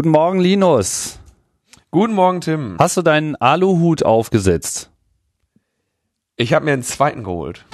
Guten Morgen, Linus. Guten Morgen, Tim. Hast du deinen Aluhut aufgesetzt? Ich habe mir einen zweiten geholt.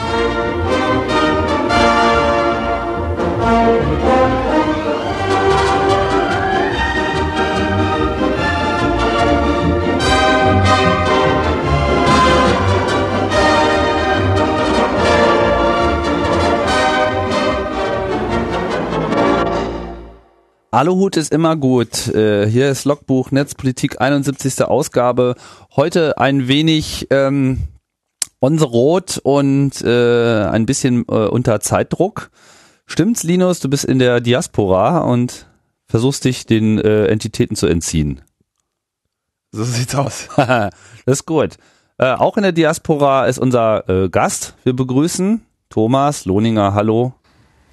Aluhut ist immer gut. Äh, hier ist Logbuch Netzpolitik 71. Ausgabe. Heute ein wenig ähm, on the road und äh, ein bisschen äh, unter Zeitdruck. Stimmt's, Linus? Du bist in der Diaspora und versuchst dich den äh, Entitäten zu entziehen. So sieht's aus. das ist gut. Äh, auch in der Diaspora ist unser äh, Gast. Wir begrüßen Thomas Lohninger. Hallo.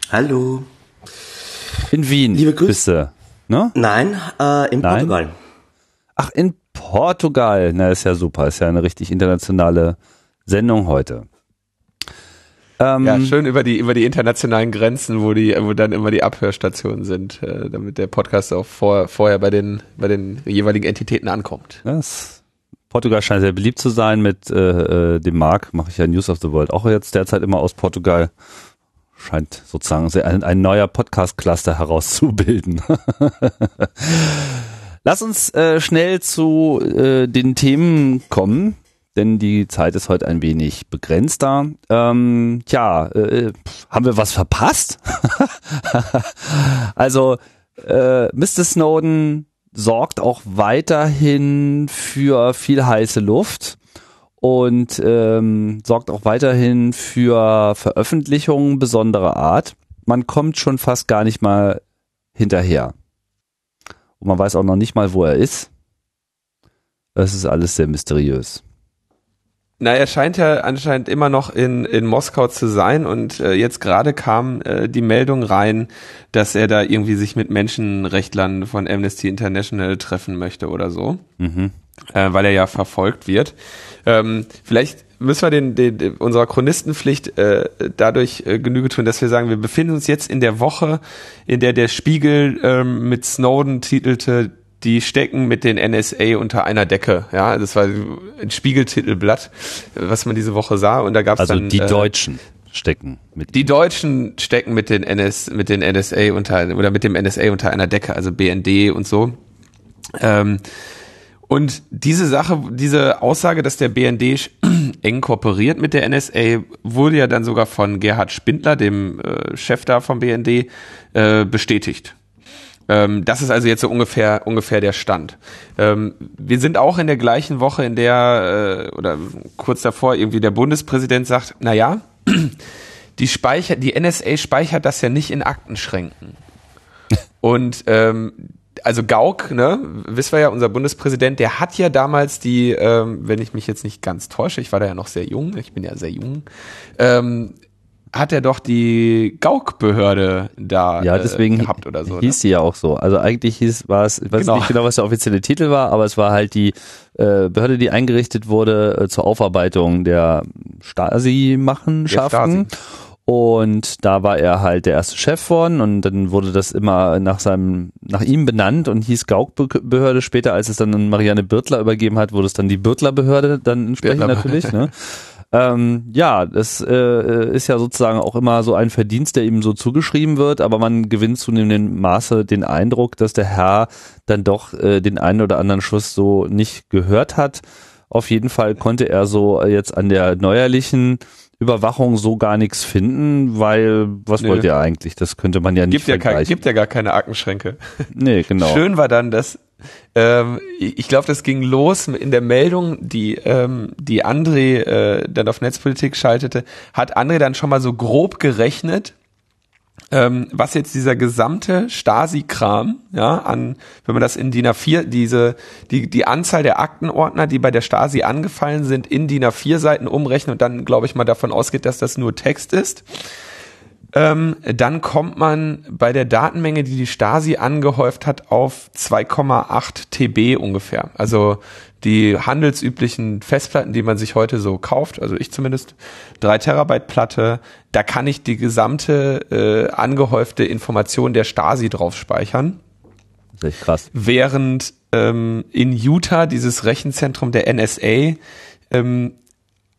Hallo. In Wien Liebe Grüße. bist du, ne? Nein, äh, in Nein? Portugal. Ach, in Portugal. Na, ist ja super. Ist ja eine richtig internationale Sendung heute. Ähm, Ja, schön über die über die internationalen Grenzen, wo die wo dann immer die Abhörstationen sind, äh, damit der Podcast auch vor, vorher bei den bei den jeweiligen Entitäten ankommt. Das, Portugal scheint sehr beliebt zu sein mit äh, äh, dem Mark. Mache ich ja News of the World auch jetzt derzeit immer aus Portugal. Scheint sozusagen ein, ein neuer Podcast-Cluster herauszubilden. Lass uns äh, schnell zu äh, den Themen kommen, denn die Zeit ist heute ein wenig begrenzter. Ähm, tja, äh, pff, haben wir was verpasst? also, äh, Mr. Snowden sorgt auch weiterhin für viel heiße Luft und ähm, sorgt auch weiterhin für Veröffentlichungen besonderer Art. Man kommt schon fast gar nicht mal hinterher. Und man weiß auch noch nicht mal, wo er ist. Das ist alles sehr mysteriös. Na, er scheint ja anscheinend immer noch in, in Moskau zu sein und äh, jetzt gerade kam äh, die Meldung rein, dass er da irgendwie sich mit Menschenrechtlern von Amnesty International treffen möchte oder so, Mhm. Äh, weil er ja verfolgt wird. Ähm, vielleicht müssen wir den, den, unserer Chronistenpflicht äh, dadurch äh, Genüge tun, dass wir sagen, wir befinden uns jetzt in der Woche, in der der Spiegel ähm, mit Snowden titelte, die stecken mit den NSA unter einer Decke. Ja, das war ein Spiegeltitelblatt, was man diese Woche sah. Und da gab es Also dann die äh, Deutschen stecken mit. die Deutschen stecken mit den NS, mit den NSA unter oder mit dem NSA unter einer Decke, also BND und so. Ähm, und diese Sache, diese Aussage, dass der BND eng kooperiert mit der NSA, wurde ja dann sogar von Gerhard Spindler, dem äh, Chef da vom BND, äh, bestätigt. Ähm, das ist also jetzt so ungefähr ungefähr der Stand. Ähm, wir sind auch in der gleichen Woche, in der äh, oder kurz davor irgendwie der Bundespräsident sagt, na ja, die Speicher, die NSA speichert das ja nicht in Aktenschränken. Und ähm, also Gauck, ne, wissen wir ja, unser Bundespräsident, der hat ja damals die, ähm, wenn ich mich jetzt nicht ganz täusche, ich war da ja noch sehr jung, ich bin ja sehr jung, ähm, hat er doch die Gauck-Behörde da Ja, deswegen äh, gehabt oder so. hieß ne? sie ja auch so. Also eigentlich hieß, war es, ich weiß Genau. nicht genau, was der offizielle Titel war, aber es war halt die äh, Behörde, die eingerichtet wurde äh, zur Aufarbeitung der Stasi-Machenschaften. Der Und da war er halt der erste Chef von und dann wurde das immer nach seinem, nach ihm benannt und hieß Gauk-Behörde. Später, als es dann an Marianne Birtler übergeben hat, wurde es dann die Birtler-Behörde dann entsprechend Birtler- natürlich. Ne? Ähm, ja, das äh, ist ja sozusagen auch immer so ein Verdienst, der ihm so zugeschrieben wird, aber man gewinnt zunehmendem Maße den Eindruck, dass der Herr dann doch äh, den einen oder anderen Schuss so nicht gehört hat. Auf jeden Fall konnte er so jetzt an der neuerlichen Überwachung so gar nichts finden, weil was Nö. wollt ihr eigentlich? Das könnte man ja nicht Gibt ja, kein, vergleichen. gibt ja gar keine Aktenschränke. nee, genau. Schön war dann, dass ähm, ich glaube, das ging los in der Meldung, die ähm, die André äh, dann auf Netzpolitik schaltete, hat André dann schon mal so grob gerechnet, ähm, was jetzt dieser gesamte Stasi-Kram, ja, an, wenn man das in DIN A4, diese, die, die Anzahl der Aktenordner, die bei der Stasi angefallen sind, in DIN A4 Seiten umrechnet und dann, glaube ich mal, davon ausgeht, dass das nur Text ist. Ähm, dann kommt man bei der Datenmenge, die die Stasi angehäuft hat, auf 2,8 TB ungefähr. Also die handelsüblichen Festplatten, die man sich heute so kauft, also ich zumindest, 3 Terabyte Platte, da kann ich die gesamte äh, angehäufte Information der Stasi drauf speichern. Richtig krass. Während ähm, in Utah dieses Rechenzentrum der NSA ähm,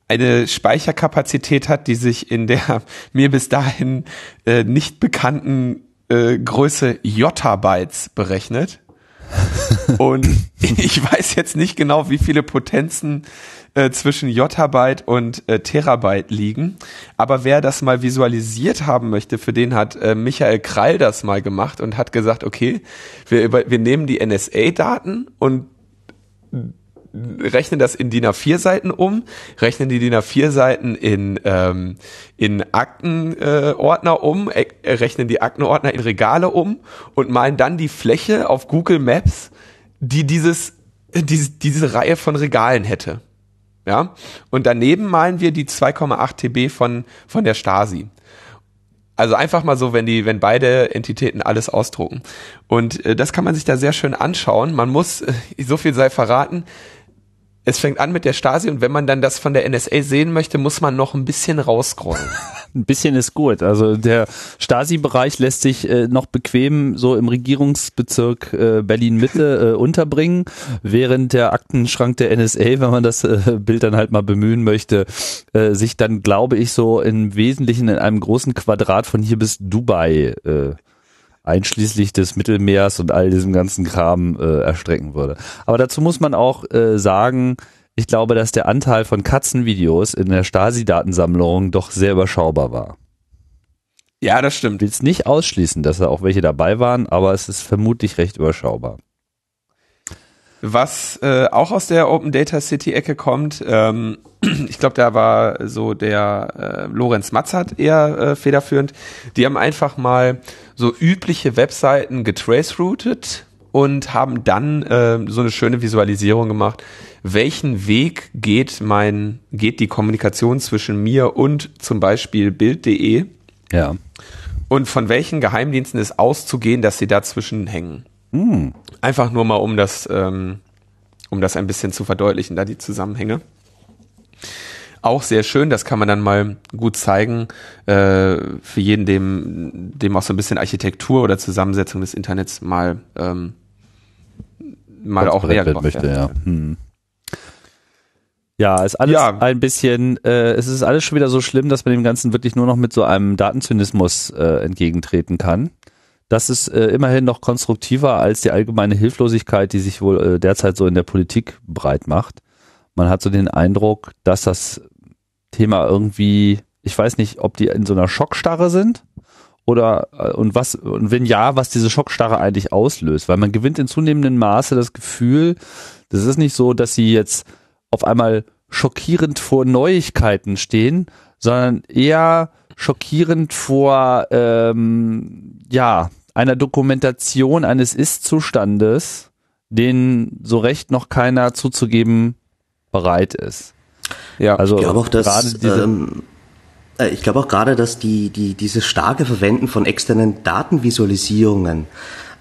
eine Speicherkapazität hat, die sich in der mir bis dahin äh, nicht bekannten äh, Größe Jottabytes berechnet. Und ich weiß jetzt nicht genau, wie viele Potenzen äh, zwischen Jottabyte und äh, Terabyte liegen. Aber wer das mal visualisiert haben möchte, für den hat äh, Michael Krall das mal gemacht und hat gesagt, okay, wir, wir nehmen die NSA-Daten und rechnen das in DIN A4 Seiten um, rechnen die DIN A4 Seiten in, ähm, in Aktenordner äh, um, äh, rechnen die Aktenordner in Regale um und malen dann die Fläche auf Google Maps, die dieses, diese, diese Reihe von Regalen hätte. Ja, und daneben malen wir die 2,8 TB von, von der Stasi. Also einfach mal so, wenn die, wenn beide Entitäten alles ausdrucken. Und äh, das kann man sich da sehr schön anschauen. Man muss, äh, so viel sei verraten, es fängt an mit der Stasi und wenn man dann das von der NSA sehen möchte, muss man noch ein bisschen rausscrollen. ein bisschen ist gut. Also der Stasi-Bereich lässt sich äh, noch bequem so im Regierungsbezirk äh, Berlin-Mitte äh, unterbringen, während der Aktenschrank der NSA, wenn man das äh, Bild dann halt mal bemühen möchte, äh, sich dann, glaube ich, so im Wesentlichen in einem großen Quadrat von hier bis Dubai äh, einschließlich des Mittelmeers und all diesem ganzen Kram äh, erstrecken würde. Aber dazu muss man auch äh, sagen, ich glaube, dass der Anteil von Katzenvideos in der Stasi-Datensammlung doch sehr überschaubar war. Ja, das stimmt. Ich will es nicht ausschließen, dass da auch welche dabei waren, aber es ist vermutlich recht überschaubar. Was äh, auch aus der Open Data City Ecke kommt, ähm, ich glaube, da war so der äh, Lorenz Matzert eher äh, federführend. Die haben einfach mal so übliche Webseiten getracerouted und haben dann äh, so eine schöne Visualisierung gemacht. Welchen Weg geht mein, geht die Kommunikation zwischen mir und zum Beispiel Bild.de? Ja. Und von welchen Geheimdiensten ist auszugehen, dass sie dazwischen hängen? Hm. Einfach nur mal, um das, ähm, um das ein bisschen zu verdeutlichen, da die Zusammenhänge. Auch sehr schön, das kann man dann mal gut zeigen, äh, für jeden, dem, dem auch so ein bisschen Architektur oder Zusammensetzung des Internets mal, ähm, mal auch näher möchte, ja. Hm. Ja, ist alles ja. ein bisschen, äh, es ist alles schon wieder so schlimm, dass man dem Ganzen wirklich nur noch mit so einem Datenzynismus äh, entgegentreten kann das ist äh, immerhin noch konstruktiver als die allgemeine Hilflosigkeit, die sich wohl äh, derzeit so in der Politik breit macht. Man hat so den Eindruck, dass das Thema irgendwie, ich weiß nicht, ob die in so einer Schockstarre sind oder äh, und was und wenn ja, was diese Schockstarre eigentlich auslöst, weil man gewinnt in zunehmendem Maße das Gefühl, das ist nicht so, dass sie jetzt auf einmal schockierend vor Neuigkeiten stehen, sondern eher schockierend vor ähm, ja einer Dokumentation eines Ist-Zustandes, den so recht noch keiner zuzugeben bereit ist. Ja, also ich glaube auch, dass ähm, äh, ich glaube auch gerade, dass die die dieses starke Verwenden von externen Datenvisualisierungen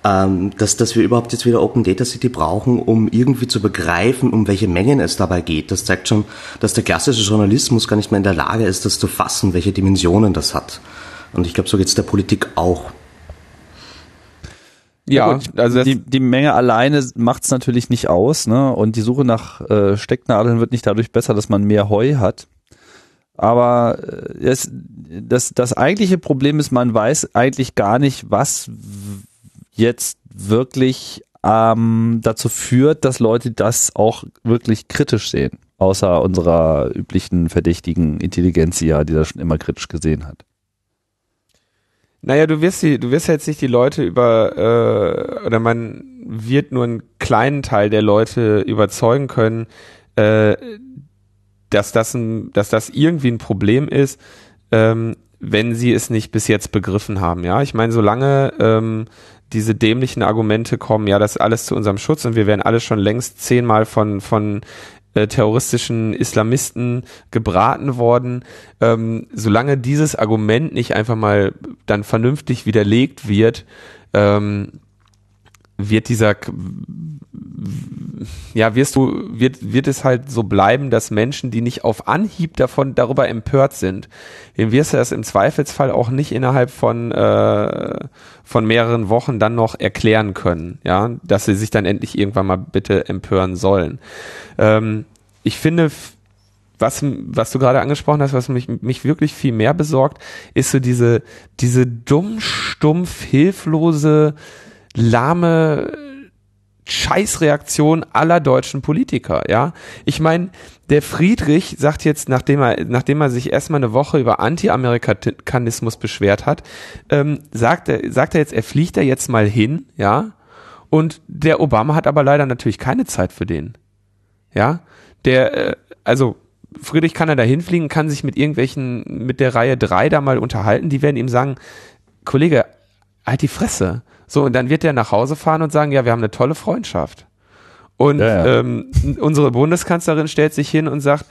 ähm, dass, dass wir überhaupt jetzt wieder Open Data City brauchen, um irgendwie zu begreifen, um welche Mengen es dabei geht. Das zeigt schon, dass der klassische Journalismus gar nicht mehr in der Lage ist, das zu fassen, welche Dimensionen das hat. Und ich glaube, so geht es der Politik auch. Ja, also die, die Menge alleine macht es natürlich nicht aus, ne? Und die Suche nach äh, Stecknadeln wird nicht dadurch besser, dass man mehr Heu hat. Aber äh, es, das, das eigentliche Problem ist, man weiß eigentlich gar nicht, was jetzt wirklich ähm, dazu führt, dass Leute das auch wirklich kritisch sehen, außer unserer üblichen verdächtigen Intelligenz, die das schon immer kritisch gesehen hat. Naja, du wirst die, du wirst jetzt nicht die Leute über äh, oder man wird nur einen kleinen Teil der Leute überzeugen können, äh, dass das ein, dass das irgendwie ein Problem ist, ähm, wenn sie es nicht bis jetzt begriffen haben. Ja, ich meine, solange ähm, diese dämlichen Argumente kommen, ja, das ist alles zu unserem Schutz und wir werden alle schon längst zehnmal von, von äh, terroristischen Islamisten gebraten worden. Ähm, solange dieses Argument nicht einfach mal dann vernünftig widerlegt wird, ähm, wird dieser ja, wirst du, wird, wird es halt so bleiben, dass Menschen, die nicht auf Anhieb davon darüber empört sind, dem wirst du das im Zweifelsfall auch nicht innerhalb von, äh, von mehreren Wochen dann noch erklären können, ja, dass sie sich dann endlich irgendwann mal bitte empören sollen. Ähm, ich finde, was, was du gerade angesprochen hast, was mich, mich wirklich viel mehr besorgt, ist so diese, diese dumm, stumpf, hilflose, lahme Scheißreaktion aller deutschen Politiker, ja. Ich meine, der Friedrich sagt jetzt, nachdem er, nachdem er sich erstmal eine Woche über Anti-Amerikanismus beschwert hat, ähm, sagt er, sagt er jetzt, er fliegt da jetzt mal hin, ja. Und der Obama hat aber leider natürlich keine Zeit für den. Ja. Der, äh, also, Friedrich kann er da hinfliegen, kann sich mit irgendwelchen, mit der Reihe drei da mal unterhalten, die werden ihm sagen, Kollege, halt die Fresse so, und dann wird er nach Hause fahren und sagen, ja, wir haben eine tolle Freundschaft. Und ja, ja. Ähm, unsere Bundeskanzlerin stellt sich hin und sagt,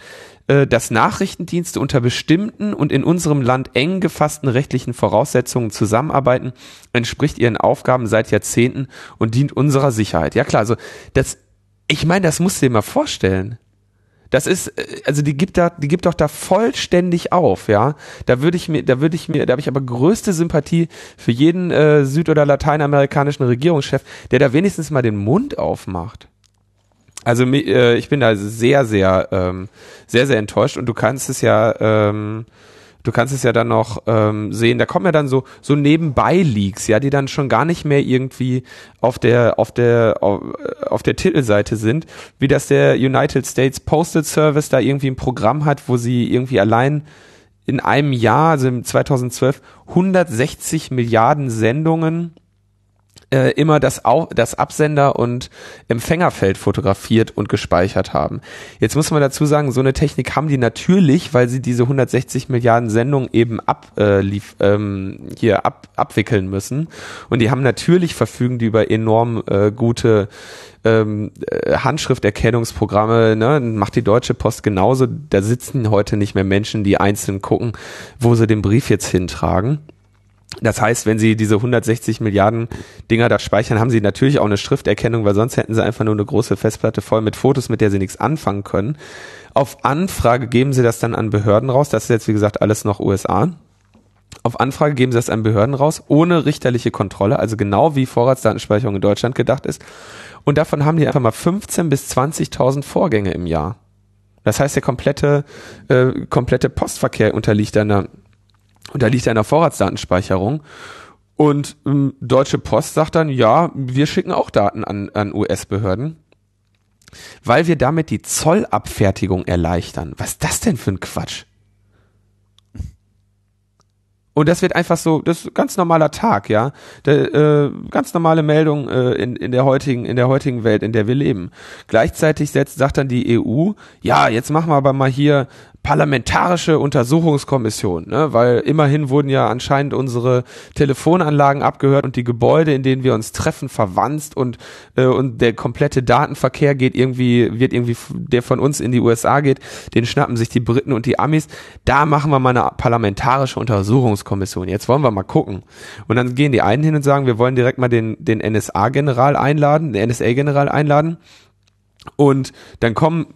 äh, dass Nachrichtendienste unter bestimmten und in unserem Land eng gefassten rechtlichen Voraussetzungen zusammenarbeiten, entspricht ihren Aufgaben seit Jahrzehnten und dient unserer Sicherheit. Ja klar, also das, ich meine, das musst du dir mal vorstellen. Das ist, äh, also die gibt da, die gibt doch da vollständig auf, ja. Da würde ich mir, da würde ich mir, da habe ich aber größte Sympathie für jeden äh, süd- oder lateinamerikanischen Regierungschef, der da wenigstens mal den Mund aufmacht. Also äh, ich bin da sehr, sehr, ähm, sehr, sehr enttäuscht und du kannst es ja, ähm, du kannst es ja dann noch ähm, sehen, da kommen ja dann so so nebenbei Leaks, ja, die dann schon gar nicht mehr irgendwie auf der auf der auf, auf der Titelseite sind, wie das der United States Postal Service da irgendwie ein Programm hat, wo sie irgendwie allein in einem Jahr, also im 2012, 160 Milliarden Sendungen äh, immer das, Au das Absender- und Empfängerfeld fotografiert und gespeichert haben. Jetzt muss man dazu sagen, so eine Technik haben die natürlich, weil sie diese 160 Milliarden Sendungen eben ab, äh, lief, ähm, hier ab, abwickeln müssen. Und die haben natürlich verfügen die über enorm äh, gute ähm, äh, Handschrifterkennungsprogramme, ne, macht die Deutsche Post genauso. Da sitzen heute nicht mehr Menschen, die einzeln gucken, wo sie den Brief jetzt hintragen. Das heißt, wenn Sie diese 160 Milliarden Dinger da speichern, haben Sie natürlich auch eine Schrifterkennung, weil sonst hätten Sie einfach nur eine große Festplatte voll mit Fotos, mit der Sie nichts anfangen können. Auf Anfrage geben Sie das dann an Behörden raus. Das ist jetzt, wie gesagt, alles noch USA. Auf Anfrage geben Sie das an Behörden raus, ohne richterliche Kontrolle, also genau wie Vorratsdatenspeicherung in Deutschland gedacht ist. Und davon haben die einfach mal 15 bis 20.000 Vorgänge im Jahr. Das heißt, der komplette, äh, komplette Postverkehr unterliegt einer und da liegt einer Vorratsdatenspeicherung. Und ähm, Deutsche Post sagt dann, ja, wir schicken auch Daten an, an US-Behörden, weil wir damit die Zollabfertigung erleichtern. Was ist das denn für ein Quatsch? Und das wird einfach so, das ist ganz normaler Tag, ja. Der, äh, ganz normale Meldung äh, in, in der heutigen, in der heutigen Welt, in der wir leben. Gleichzeitig setzt, sagt dann die EU, ja, jetzt machen wir aber mal hier parlamentarische Untersuchungskommission, ne? weil immerhin wurden ja anscheinend unsere Telefonanlagen abgehört und die Gebäude, in denen wir uns treffen, verwandt und äh, und der komplette Datenverkehr geht irgendwie wird irgendwie der von uns in die USA geht, den schnappen sich die Briten und die Amis. Da machen wir mal eine parlamentarische Untersuchungskommission. Jetzt wollen wir mal gucken. Und dann gehen die einen hin und sagen, wir wollen direkt mal den den NSA-General einladen, den NSA-General einladen. Und dann kommen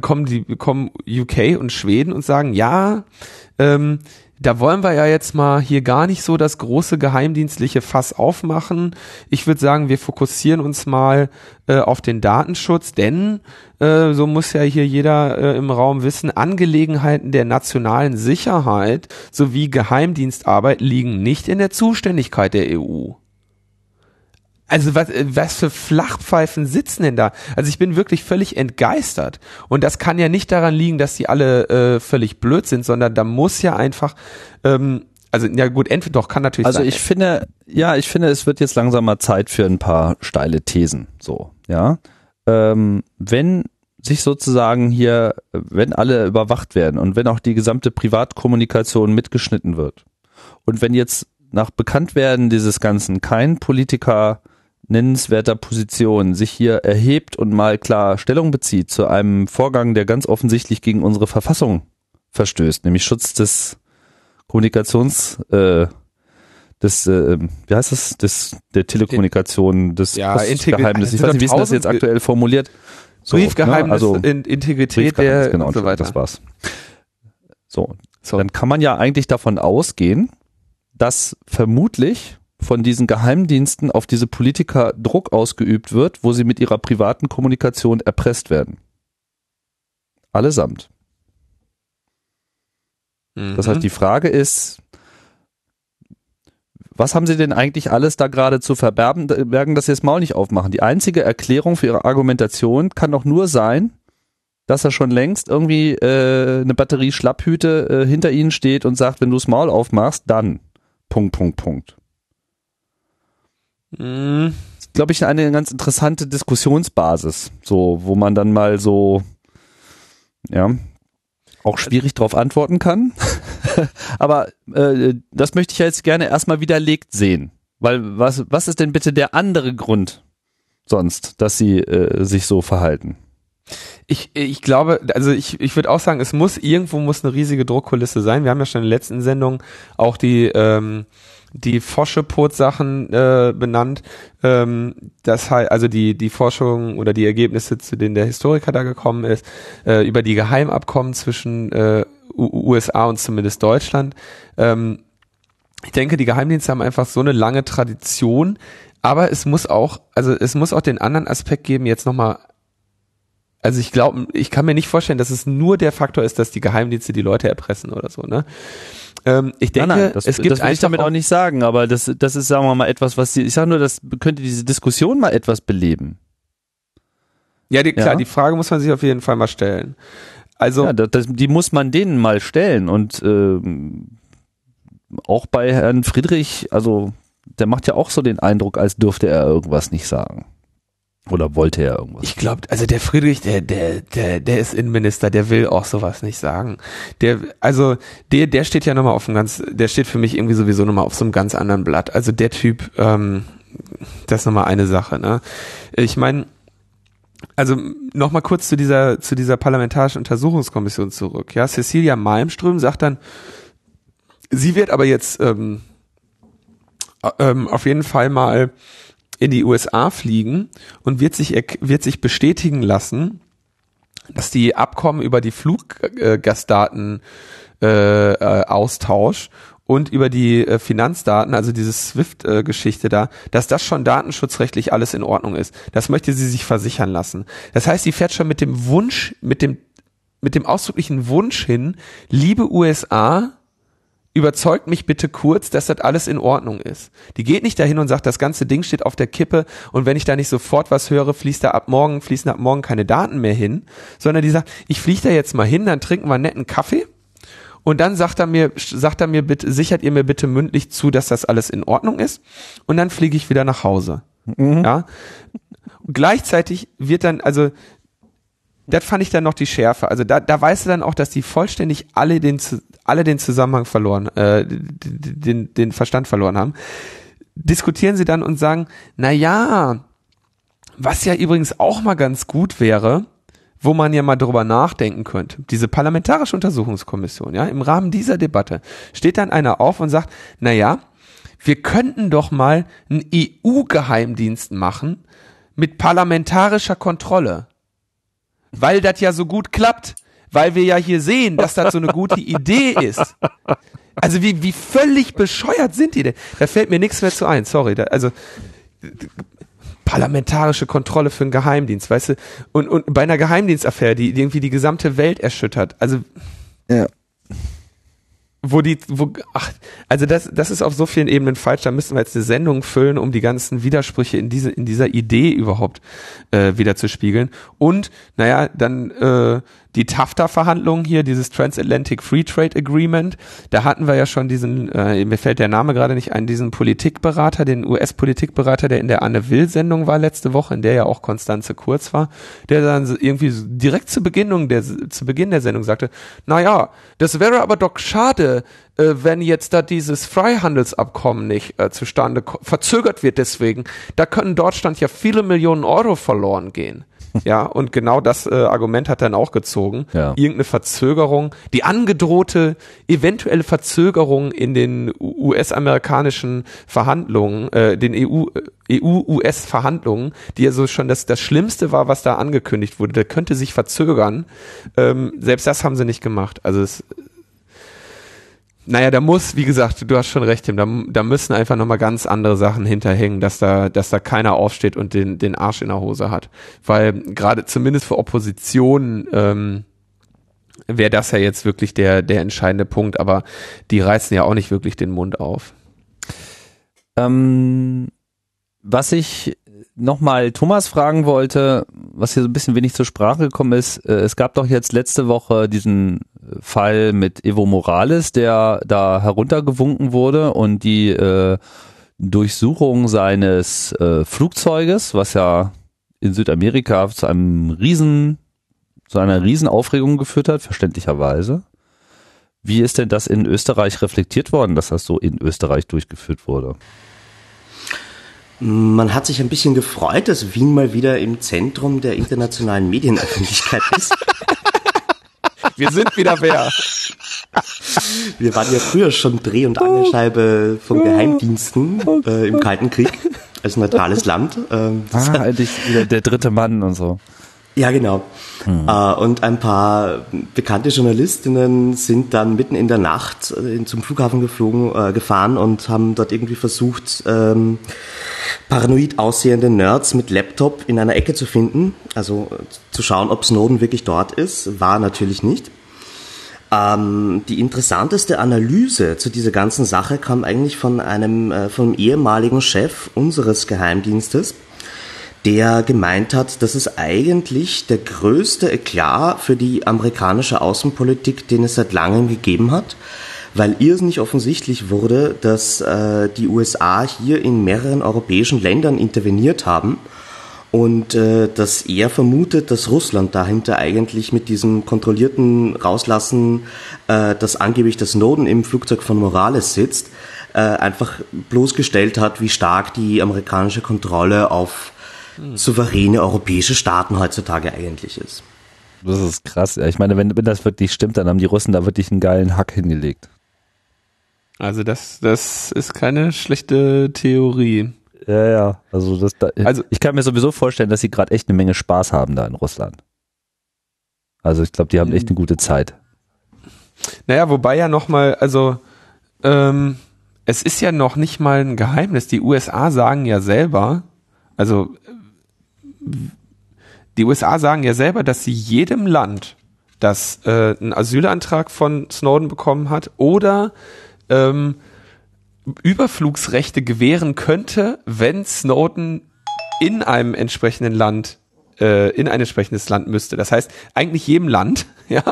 kommen die kommen UK und Schweden und sagen, ja, ähm, da wollen wir ja jetzt mal hier gar nicht so das große geheimdienstliche Fass aufmachen. Ich würde sagen, wir fokussieren uns mal äh, auf den Datenschutz, denn äh, so muss ja hier jeder äh, im Raum wissen, Angelegenheiten der nationalen Sicherheit sowie Geheimdienstarbeit liegen nicht in der Zuständigkeit der EU. Also was, was für Flachpfeifen sitzen denn da? Also ich bin wirklich völlig entgeistert. Und das kann ja nicht daran liegen, dass die alle äh, völlig blöd sind, sondern da muss ja einfach, ähm, also ja gut, entweder doch kann natürlich. Also sein. ich finde, ja, ich finde, es wird jetzt langsam mal Zeit für ein paar steile Thesen. So, ja. Ähm, wenn sich sozusagen hier, wenn alle überwacht werden und wenn auch die gesamte Privatkommunikation mitgeschnitten wird und wenn jetzt nach Bekanntwerden dieses Ganzen kein Politiker nennenswerter Position sich hier erhebt und mal klar Stellung bezieht zu einem Vorgang, der ganz offensichtlich gegen unsere Verfassung verstößt, nämlich Schutz des Kommunikations, äh, des, äh, wie heißt das, des, der Telekommunikation, des ja, Geheimnis. Ich weiß nicht, wie ist das jetzt aktuell formuliert? So, Briefgeheimnis, ne? also in Integrität der genau, und so weiter. Das war's. So, so, dann kann man ja eigentlich davon ausgehen, dass vermutlich von diesen Geheimdiensten auf diese Politiker Druck ausgeübt wird, wo sie mit ihrer privaten Kommunikation erpresst werden. Allesamt. Mhm. Das heißt, mhm. die Frage ist, was haben sie denn eigentlich alles da gerade zu verbergen, dass sie das Maul nicht aufmachen? Die einzige Erklärung für ihre Argumentation kann doch nur sein, dass er schon längst irgendwie äh, eine Batterie Schlapphüte äh, hinter ihnen steht und sagt, wenn du das Maul aufmachst, dann Punkt, Punkt, Punkt. Mhm. Glaube ich, eine ganz interessante Diskussionsbasis, so, wo man dann mal so, ja, auch schwierig darauf antworten kann. Aber äh, das möchte ich jetzt gerne erstmal widerlegt sehen. Weil was, was ist denn bitte der andere Grund sonst, dass sie äh, sich so verhalten? Ich, ich glaube, also ich, ich würde auch sagen, es muss irgendwo muss eine riesige Druckkulisse sein. Wir haben ja schon in der letzten Sendung auch die ähm, die Foschepot-Sachen äh, benannt. Ähm, das halt, also die die Forschung oder die Ergebnisse, zu denen der Historiker da gekommen ist, äh, über die Geheimabkommen zwischen äh, USA und zumindest Deutschland. Ähm, ich denke, die Geheimdienste haben einfach so eine lange Tradition, aber es muss auch, also es muss auch den anderen Aspekt geben, jetzt nochmal also ich glaube, ich kann mir nicht vorstellen, dass es nur der Faktor ist, dass die Geheimdienste die Leute erpressen oder so, ne? Ähm, ich denke, nein, nein, das, es gibt das will ich damit auch, nicht sagen, aber das, das ist, sagen wir mal, etwas, was die, ich sage nur, das könnte diese Diskussion mal etwas beleben. Ja, die, klar, ja? die Frage muss man sich auf jeden Fall mal stellen. Also, ja, das, die muss man denen mal stellen und ähm, auch bei Herrn Friedrich, also der macht ja auch so den Eindruck, als dürfte er irgendwas nicht sagen. Oder wollte er irgendwas? Ich glaube, also der Friedrich, der, der, der, der ist Innenminister, der will auch sowas nicht sagen. Der, also der, der steht ja nochmal auf einem ganz, der steht für mich irgendwie sowieso nochmal auf so einem ganz anderen Blatt. Also der Typ, ähm, das ist nochmal eine Sache. Ne? Ich meine, also nochmal kurz zu dieser, zu dieser parlamentarischen Untersuchungskommission zurück. Ja, Cecilia Malmström sagt dann, sie wird aber jetzt ähm, ähm, auf jeden Fall mal in die USA fliegen und wird sich, wird sich bestätigen lassen, dass die Abkommen über die Fluggastdaten äh, äh, Austausch und über die äh, Finanzdaten, also diese SWIFT-Geschichte äh, da, dass das schon datenschutzrechtlich alles in Ordnung ist. Das möchte sie sich versichern lassen. Das heißt, sie fährt schon mit dem Wunsch, mit dem, mit dem ausdrücklichen Wunsch hin, liebe USA, überzeugt mich bitte kurz, dass das alles in Ordnung ist. Die geht nicht dahin und sagt, das ganze Ding steht auf der Kippe und wenn ich da nicht sofort was höre, fließt da ab morgen, fließen ab morgen keine Daten mehr hin, sondern die sagt, ich fliege da jetzt mal hin, dann trinken wir einen netten Kaffee und dann sagt er mir, sagt er mir bitte, sichert ihr mir bitte mündlich zu, dass das alles in Ordnung ist und dann fliege ich wieder nach Hause. Mhm. Ja. Gleichzeitig wird dann, also das fand ich dann noch die Schärfe. Also da, da weißt du dann auch, dass die vollständig alle den, alle den Zusammenhang verloren, äh, den, den Verstand verloren haben. Diskutieren sie dann und sagen, na ja, was ja übrigens auch mal ganz gut wäre, wo man ja mal drüber nachdenken könnte. Diese parlamentarische Untersuchungskommission, ja, im Rahmen dieser Debatte steht dann einer auf und sagt, na ja, wir könnten doch mal einen EU-Geheimdienst machen mit parlamentarischer Kontrolle weil das ja so gut klappt, weil wir ja hier sehen, dass das so eine gute Idee ist. Also wie, wie völlig bescheuert sind die denn? Da fällt mir nichts mehr zu ein, sorry. Da, also parlamentarische Kontrolle für einen Geheimdienst, weißt du? Und, und bei einer Geheimdienstaffäre, die irgendwie die gesamte Welt erschüttert. Also ja wo die, wo, ach, also das, das ist auf so vielen Ebenen falsch. Da müssen wir jetzt eine Sendung füllen, um die ganzen Widersprüche in diese, in dieser Idee überhaupt äh, wieder zu spiegeln. Und, naja, dann äh, die TAFTA-Verhandlungen hier, dieses Transatlantic Free Trade Agreement, da hatten wir ja schon diesen, äh, mir fällt der Name gerade nicht ein, diesen Politikberater, den US-Politikberater, der in der Anne Will-Sendung war letzte Woche, in der ja auch Konstanze Kurz war, der dann irgendwie direkt zu Beginn der, zu Beginn der Sendung sagte, na ja, das wäre aber doch schade, äh, wenn jetzt da dieses Freihandelsabkommen nicht äh, zustande verzögert wird deswegen. Da können Deutschland ja viele Millionen Euro verloren gehen. Ja, und genau das äh, Argument hat dann auch gezogen. Ja. Irgendeine Verzögerung, die angedrohte eventuelle Verzögerung in den US-amerikanischen Verhandlungen, äh, den EU, EU-US-Verhandlungen, die ja so schon das, das Schlimmste war, was da angekündigt wurde. Der könnte sich verzögern. Ähm, selbst das haben sie nicht gemacht. Also es naja, da muss, wie gesagt, du hast schon recht, Tim, da, da müssen einfach nochmal ganz andere Sachen hinterhängen, dass da, dass da keiner aufsteht und den, den Arsch in der Hose hat. Weil gerade zumindest für Opposition ähm, wäre das ja jetzt wirklich der, der entscheidende Punkt, aber die reißen ja auch nicht wirklich den Mund auf. Ähm, was ich nochmal Thomas fragen wollte, was hier so ein bisschen wenig zur Sprache gekommen ist, äh, es gab doch jetzt letzte Woche diesen Fall mit Evo Morales, der da heruntergewunken wurde und die äh, Durchsuchung seines äh, Flugzeuges, was ja in Südamerika zu einem riesen, zu einer riesen Aufregung geführt hat, verständlicherweise. Wie ist denn das in Österreich reflektiert worden, dass das so in Österreich durchgeführt wurde? Man hat sich ein bisschen gefreut, dass Wien mal wieder im Zentrum der internationalen Medienöffentlichkeit ist. Wir sind wieder wer. Wir waren ja früher schon Dreh- und Angelscheibe von Geheimdiensten äh, im Kalten Krieg als neutrales Land. Ähm, ah, eigentlich wieder der dritte Mann und so. Ja, genau. Hm. Äh, und ein paar bekannte Journalistinnen sind dann mitten in der Nacht äh, zum Flughafen geflogen, äh, gefahren und haben dort irgendwie versucht, ähm, paranoid aussehende Nerds mit Laptop in einer Ecke zu finden. Also zu schauen, ob Snowden wirklich dort ist. War natürlich nicht. Ähm, die interessanteste Analyse zu dieser ganzen Sache kam eigentlich von einem, äh, vom ehemaligen Chef unseres Geheimdienstes der gemeint hat, dass es eigentlich der größte Eklat für die amerikanische Außenpolitik, den es seit langem gegeben hat, weil irrsinnig offensichtlich wurde, dass äh, die USA hier in mehreren europäischen Ländern interveniert haben und äh, dass er vermutet, dass Russland dahinter eigentlich mit diesem kontrollierten Rauslassen, äh, dass angeblich das Snowden im Flugzeug von Morales sitzt, äh, einfach bloßgestellt hat, wie stark die amerikanische Kontrolle auf souveräne europäische Staaten heutzutage eigentlich ist. Das ist krass. Ich meine, wenn, wenn das wirklich stimmt, dann haben die Russen da wirklich einen geilen Hack hingelegt. Also das, das ist keine schlechte Theorie. Ja, ja. Also, das, da, also ich kann mir sowieso vorstellen, dass sie gerade echt eine Menge Spaß haben da in Russland. Also ich glaube, die haben echt eine gute Zeit. Naja, wobei ja nochmal, also ähm, es ist ja noch nicht mal ein Geheimnis. Die USA sagen ja selber, also die USA sagen ja selber, dass sie jedem Land, das äh, einen Asylantrag von Snowden bekommen hat oder ähm, Überflugsrechte gewähren könnte, wenn Snowden in einem entsprechenden Land äh, in ein entsprechendes Land müsste. Das heißt, eigentlich jedem Land, ja.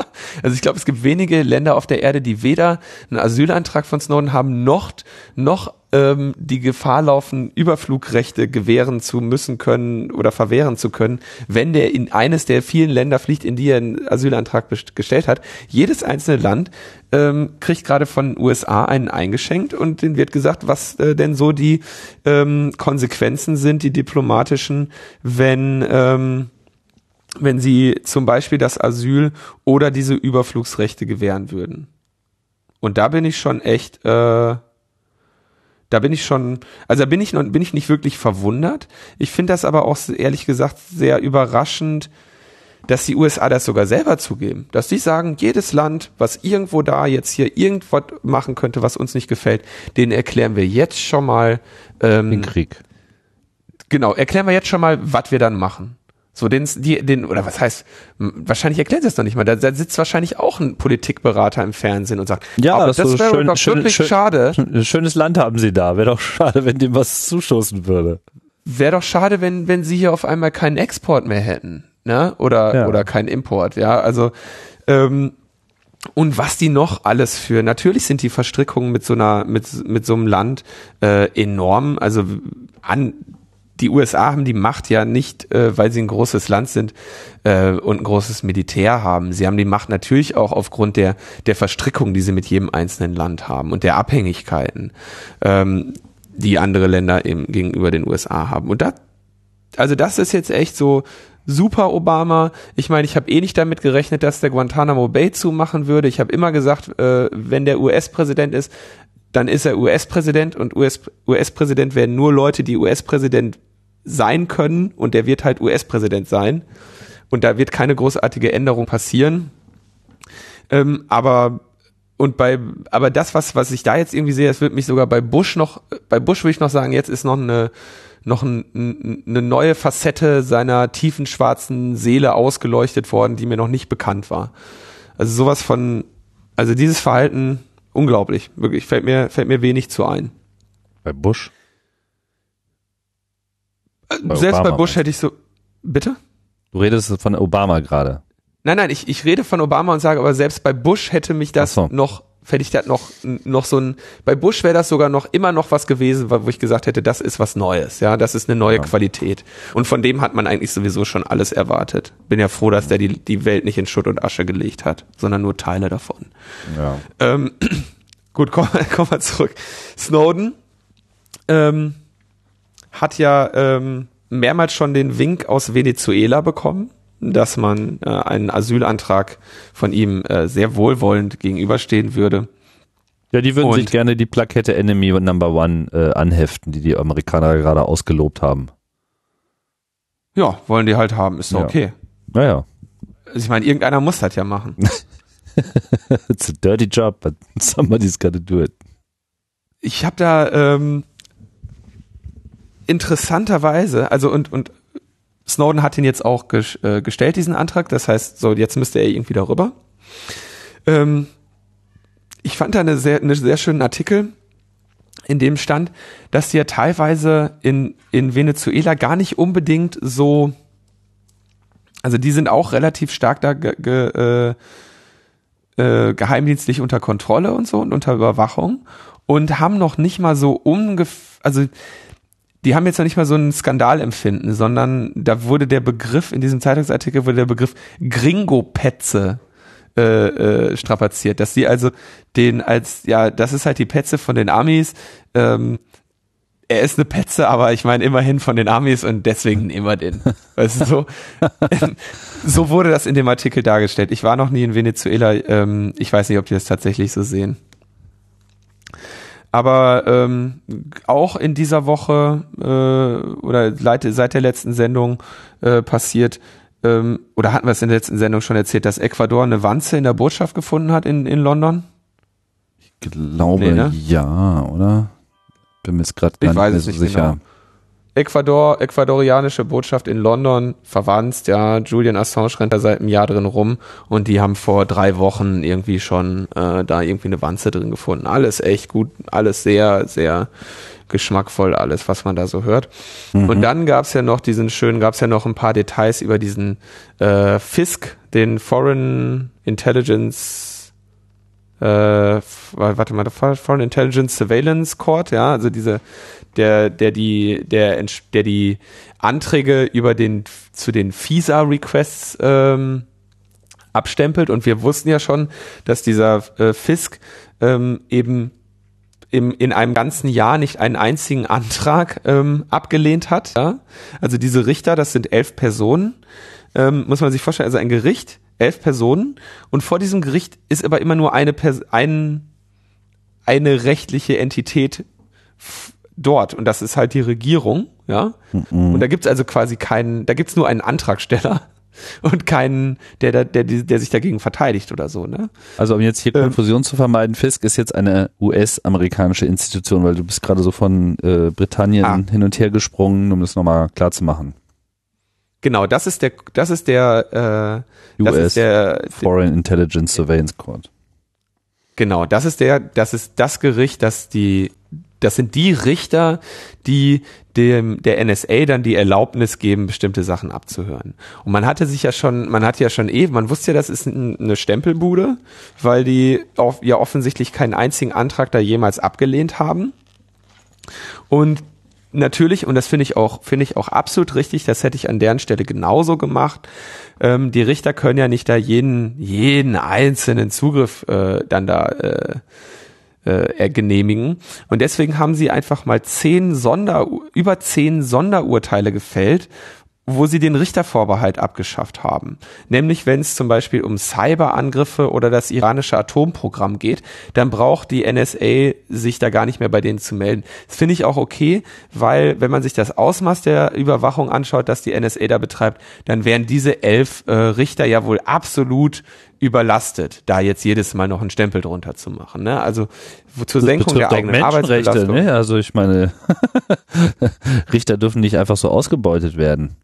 Also ich glaube, es gibt wenige Länder auf der Erde, die weder einen Asylantrag von Snowden haben, noch, noch ähm, die Gefahr laufen, Überflugrechte gewähren zu müssen können oder verwehren zu können, wenn der in eines der vielen Länder fliegt, in die er einen Asylantrag gestellt hat. Jedes einzelne Land ähm, kriegt gerade von den USA einen eingeschenkt und denen wird gesagt, was äh, denn so die ähm, Konsequenzen sind, die diplomatischen, wenn ähm, wenn sie zum Beispiel das Asyl oder diese Überflugsrechte gewähren würden. Und da bin ich schon echt äh, da bin ich schon, also da bin ich bin ich nicht wirklich verwundert. Ich finde das aber auch ehrlich gesagt sehr überraschend, dass die USA das sogar selber zugeben. Dass sie sagen, jedes Land, was irgendwo da jetzt hier irgendwas machen könnte, was uns nicht gefällt, den erklären wir jetzt schon mal ähm, den Krieg. Genau, erklären wir jetzt schon mal, was wir dann machen. So, den, die, den, oder was heißt, wahrscheinlich erklärt es noch nicht mal. Da, da, sitzt wahrscheinlich auch ein Politikberater im Fernsehen und sagt, ja, aber das, das wäre schön, doch schön, wirklich schön, schade. Ein schönes Land haben sie da. Wäre doch schade, wenn dem was zustoßen würde. Wäre doch schade, wenn, wenn sie hier auf einmal keinen Export mehr hätten, ne? Oder, ja. oder keinen Import, ja. Also, ähm, und was die noch alles für, natürlich sind die Verstrickungen mit so einer, mit, mit so einem Land äh, enorm. Also an, die USA haben die Macht ja nicht, äh, weil sie ein großes Land sind äh, und ein großes Militär haben. Sie haben die Macht natürlich auch aufgrund der, der Verstrickung, die sie mit jedem einzelnen Land haben und der Abhängigkeiten, ähm, die andere Länder eben gegenüber den USA haben. Und da, also das ist jetzt echt so, super Obama. Ich meine, ich habe eh nicht damit gerechnet, dass der Guantanamo Bay zumachen würde. Ich habe immer gesagt, äh, wenn der US-Präsident ist, dann ist er US-Präsident und US-Präsident werden nur Leute, die US-Präsident sein können und der wird halt US-Präsident sein. Und da wird keine großartige Änderung passieren. Ähm, aber und bei, aber das, was, was ich da jetzt irgendwie sehe, es wird mich sogar bei Bush noch, bei Bush würde ich noch sagen, jetzt ist noch eine, noch ein, eine neue Facette seiner tiefen schwarzen Seele ausgeleuchtet worden, die mir noch nicht bekannt war. Also sowas von, also dieses Verhalten, unglaublich, wirklich, fällt mir, fällt mir wenig zu ein. Bei Bush? Bei Selbst Obama bei Bush hätte ich so, bitte? Du redest von Obama gerade. Nein, nein, ich, ich rede von Obama und sage, aber selbst bei Bush hätte mich das so. noch, hätte ich das noch, noch so ein, bei Bush wäre das sogar noch immer noch was gewesen, wo ich gesagt hätte, das ist was Neues, ja, das ist eine neue ja. Qualität. Und von dem hat man eigentlich sowieso schon alles erwartet. Bin ja froh, dass der die, die Welt nicht in Schutt und Asche gelegt hat, sondern nur Teile davon. Ja. Ähm, gut, kommen komm wir zurück. Snowden ähm, hat ja ähm, mehrmals schon den Wink aus Venezuela bekommen dass man äh, einen Asylantrag von ihm äh, sehr wohlwollend gegenüberstehen würde. Ja, die würden Und, sich gerne die Plakette Enemy Number One äh, anheften, die die Amerikaner gerade ausgelobt haben. Ja, wollen die halt haben, ist doch ja. okay. Naja. Also ich meine, irgendeiner muss das ja machen. It's a dirty job, but somebody's gotta do it. Ich habe da ähm, interessanterweise, also und und Snowden hat ihn jetzt auch ges äh, gestellt, diesen Antrag. Das heißt, so jetzt müsste er irgendwie darüber. Ähm, ich fand da eine sehr, eine sehr schönen Artikel, in dem stand, dass die ja teilweise in, in Venezuela gar nicht unbedingt so, also die sind auch relativ stark da ge, ge, äh, äh, geheimdienstlich unter Kontrolle und so und unter Überwachung und haben noch nicht mal so umgef, also die haben jetzt noch nicht mal so ein Skandalempfinden, sondern da wurde der Begriff, in diesem Zeitungsartikel wurde der Begriff Gringo-Petze äh, äh, strapaziert, dass sie also den als, ja, das ist halt die Petze von den Amis, ähm, er ist eine Petze, aber ich meine immerhin von den Amis und deswegen nehmen wir den. Weißt du, so, so wurde das in dem Artikel dargestellt. Ich war noch nie in Venezuela, ähm, ich weiß nicht, ob die das tatsächlich so sehen. Aber ähm, auch in dieser Woche äh, oder seit, der letzten Sendung äh, passiert, ähm, oder hatten wir es in der letzten Sendung schon erzählt, dass Ecuador eine Wanze in der Botschaft gefunden hat in, in London? Ich glaube nee, ne? ja, oder? Bin mir jetzt gerade gar nicht mehr so sicher. Genau. Ecuador, ecuadorianische Botschaft in London, verwandt, ja, Julian Assange rennt da seit einem Jahr drin rum und die haben vor drei Wochen irgendwie schon äh, da irgendwie eine Wanze drin gefunden. Alles echt gut, alles sehr, sehr geschmackvoll, alles, was man da so hört. Mhm. Und dann gab's ja noch diesen schönen, gab's ja noch ein paar Details über diesen äh, FISC, den Foreign Intelligence äh, warte mal, Foreign Intelligence Surveillance Court, ja, also diese der, der die, der, der die Anträge über den, zu den FISA-Requests ähm, abstempelt. Und wir wussten ja schon, dass dieser äh, FISC ähm, eben im, in einem ganzen Jahr nicht einen einzigen Antrag ähm, abgelehnt hat. Ja? Also diese Richter, das sind elf Personen, ähm, muss man sich vorstellen, also ein Gericht, elf Personen und vor diesem Gericht ist aber immer nur eine, Pers ein, eine rechtliche Entität dort und das ist halt die Regierung, ja. Mhm. Und da gibt's also quasi keinen, da gibt's nur einen Antragsteller und keinen, der, der, der, der sich dagegen verteidigt oder so, ne? Also um jetzt hier ähm, Konfusion zu vermeiden, Fisk ist jetzt eine US-amerikanische Institution, weil du bist gerade so von äh, Britannien ah. hin und her gesprungen, um das nochmal klar zu machen. Genau, das ist der, das ist der, äh, US das ist der Foreign Intelligence Surveillance Court. Genau, das ist der, das ist das Gericht, das die das sind die Richter, die dem der NSA dann die Erlaubnis geben, bestimmte Sachen abzuhören. Und man hatte sich ja schon, man hatte ja schon eh, man wusste ja, das ist eine Stempelbude, weil die auf, ja offensichtlich keinen einzigen Antrag da jemals abgelehnt haben. Und natürlich, und das finde ich auch, finde ich auch absolut richtig, das hätte ich an deren Stelle genauso gemacht. Ähm, die Richter können ja nicht da jeden, jeden einzelnen Zugriff äh, dann da äh, äh, genehmigen. Und deswegen haben sie einfach mal zehn Sonder, über zehn Sonderurteile gefällt, wo sie den Richtervorbehalt abgeschafft haben. Nämlich wenn es zum Beispiel um Cyberangriffe oder das iranische Atomprogramm geht, dann braucht die NSA sich da gar nicht mehr bei denen zu melden. Das finde ich auch okay, weil wenn man sich das Ausmaß der Überwachung anschaut, das die NSA da betreibt, dann wären diese elf äh, Richter ja wohl absolut überlastet, da jetzt jedes Mal noch einen Stempel drunter zu machen. Ne? Also zur Senkung der eigenen Arbeitsbelastung. Ne? Also ich meine, Richter dürfen nicht einfach so ausgebeutet werden.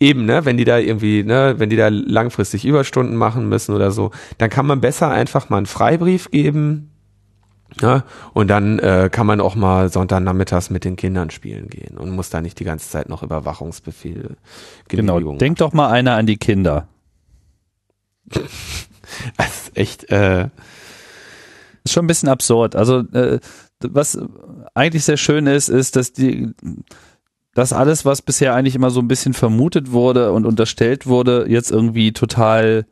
Eben, ne, wenn die da irgendwie, ne, wenn die da langfristig Überstunden machen müssen oder so, dann kann man besser einfach mal einen Freibrief geben, ja, und dann äh, kann man auch mal Sonntagnachmittags mit den Kindern spielen gehen und muss da nicht die ganze Zeit noch Überwachungsbefehle. Genau, denk doch mal einer an die Kinder. das ist echt, äh, ist schon ein bisschen absurd. Also äh, was eigentlich sehr schön ist, ist, dass die dass alles, was bisher eigentlich immer so ein bisschen vermutet wurde und unterstellt wurde, jetzt irgendwie total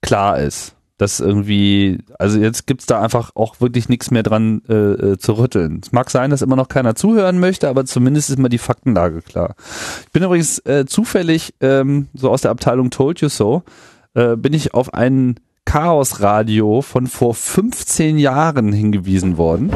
klar ist. Dass irgendwie, also jetzt gibt's da einfach auch wirklich nichts mehr dran äh, äh, zu rütteln. Es mag sein, dass immer noch keiner zuhören möchte, aber zumindest ist mal die Faktenlage klar. Ich bin übrigens äh, zufällig ähm, so aus der Abteilung Told You So, äh, bin ich auf ein Chaos-Radio von vor 15 Jahren hingewiesen worden.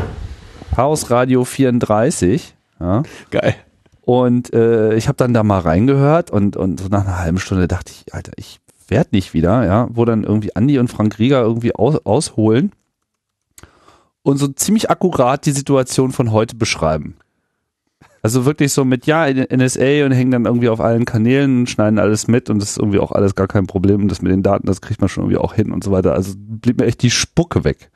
Chaos Radio 34. Ja. Geil. Und äh, ich habe dann da mal reingehört und, und so nach einer halben Stunde dachte ich, Alter, ich werde nicht wieder, ja, wo dann irgendwie Andi und Frank Rieger irgendwie aus, ausholen und so ziemlich akkurat die Situation von heute beschreiben. Also wirklich so mit, ja, NSA und hängen dann irgendwie auf allen Kanälen, schneiden alles mit und das ist irgendwie auch alles gar kein Problem und das mit den Daten, das kriegt man schon irgendwie auch hin und so weiter. Also blieb mir echt die Spucke weg.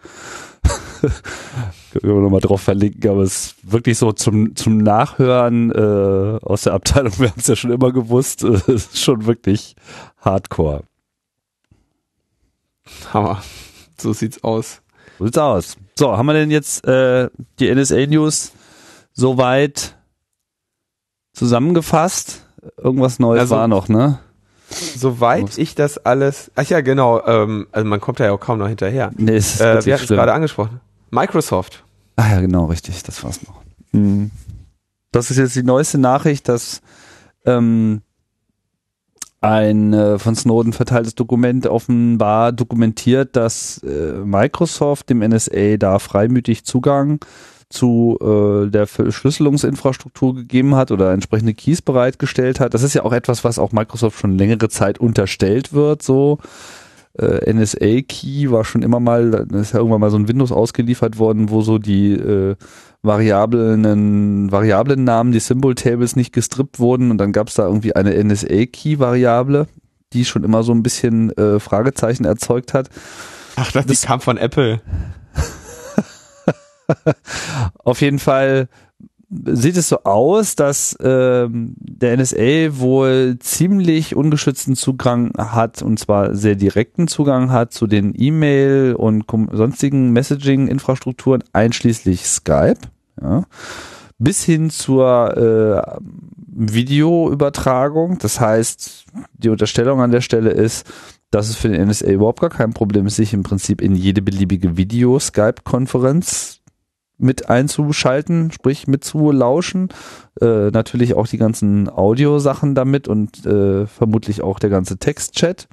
Können wir nochmal drauf verlinken, aber es ist wirklich so zum, zum Nachhören äh, aus der Abteilung, wir haben es ja schon immer gewusst, äh, ist schon wirklich hardcore. Hammer. So sieht's aus. So sieht's aus. So, haben wir denn jetzt äh, die NSA News soweit zusammengefasst. Irgendwas Neues also, war noch, ne? Soweit ich das alles, ach ja, genau, ähm, also man kommt da ja auch kaum noch hinterher. Nee, ist äh, wir hatten es gerade angesprochen. Microsoft. Ah ja, genau, richtig, das war's noch. Mhm. Das ist jetzt die neueste Nachricht, dass ähm, ein äh, von Snowden verteiltes Dokument offenbar dokumentiert, dass äh, Microsoft dem NSA da freimütig Zugang zu äh, der Verschlüsselungsinfrastruktur gegeben hat oder entsprechende Keys bereitgestellt hat. Das ist ja auch etwas, was auch Microsoft schon längere Zeit unterstellt wird, so. Äh, NSA-Key war schon immer mal, da ist ja irgendwann mal so ein Windows ausgeliefert worden, wo so die äh, Variablen, Variablen-Namen, die Symbol-Tables nicht gestrippt wurden und dann gab es da irgendwie eine NSA-Key-Variable, die schon immer so ein bisschen äh, Fragezeichen erzeugt hat. Ach, das, das kam von Apple. Auf jeden Fall sieht es so aus, dass ähm, der NSA wohl ziemlich ungeschützten Zugang hat und zwar sehr direkten Zugang hat zu den E-Mail und sonstigen Messaging-Infrastrukturen einschließlich Skype, ja, bis hin zur äh, Videoübertragung. Das heißt, die Unterstellung an der Stelle ist, dass es für den NSA überhaupt gar kein Problem ist, sich im Prinzip in jede beliebige Video-Skype-Konferenz mit einzuschalten, sprich mitzulauschen. Äh, natürlich auch die ganzen Audiosachen damit und äh, vermutlich auch der ganze Textchat.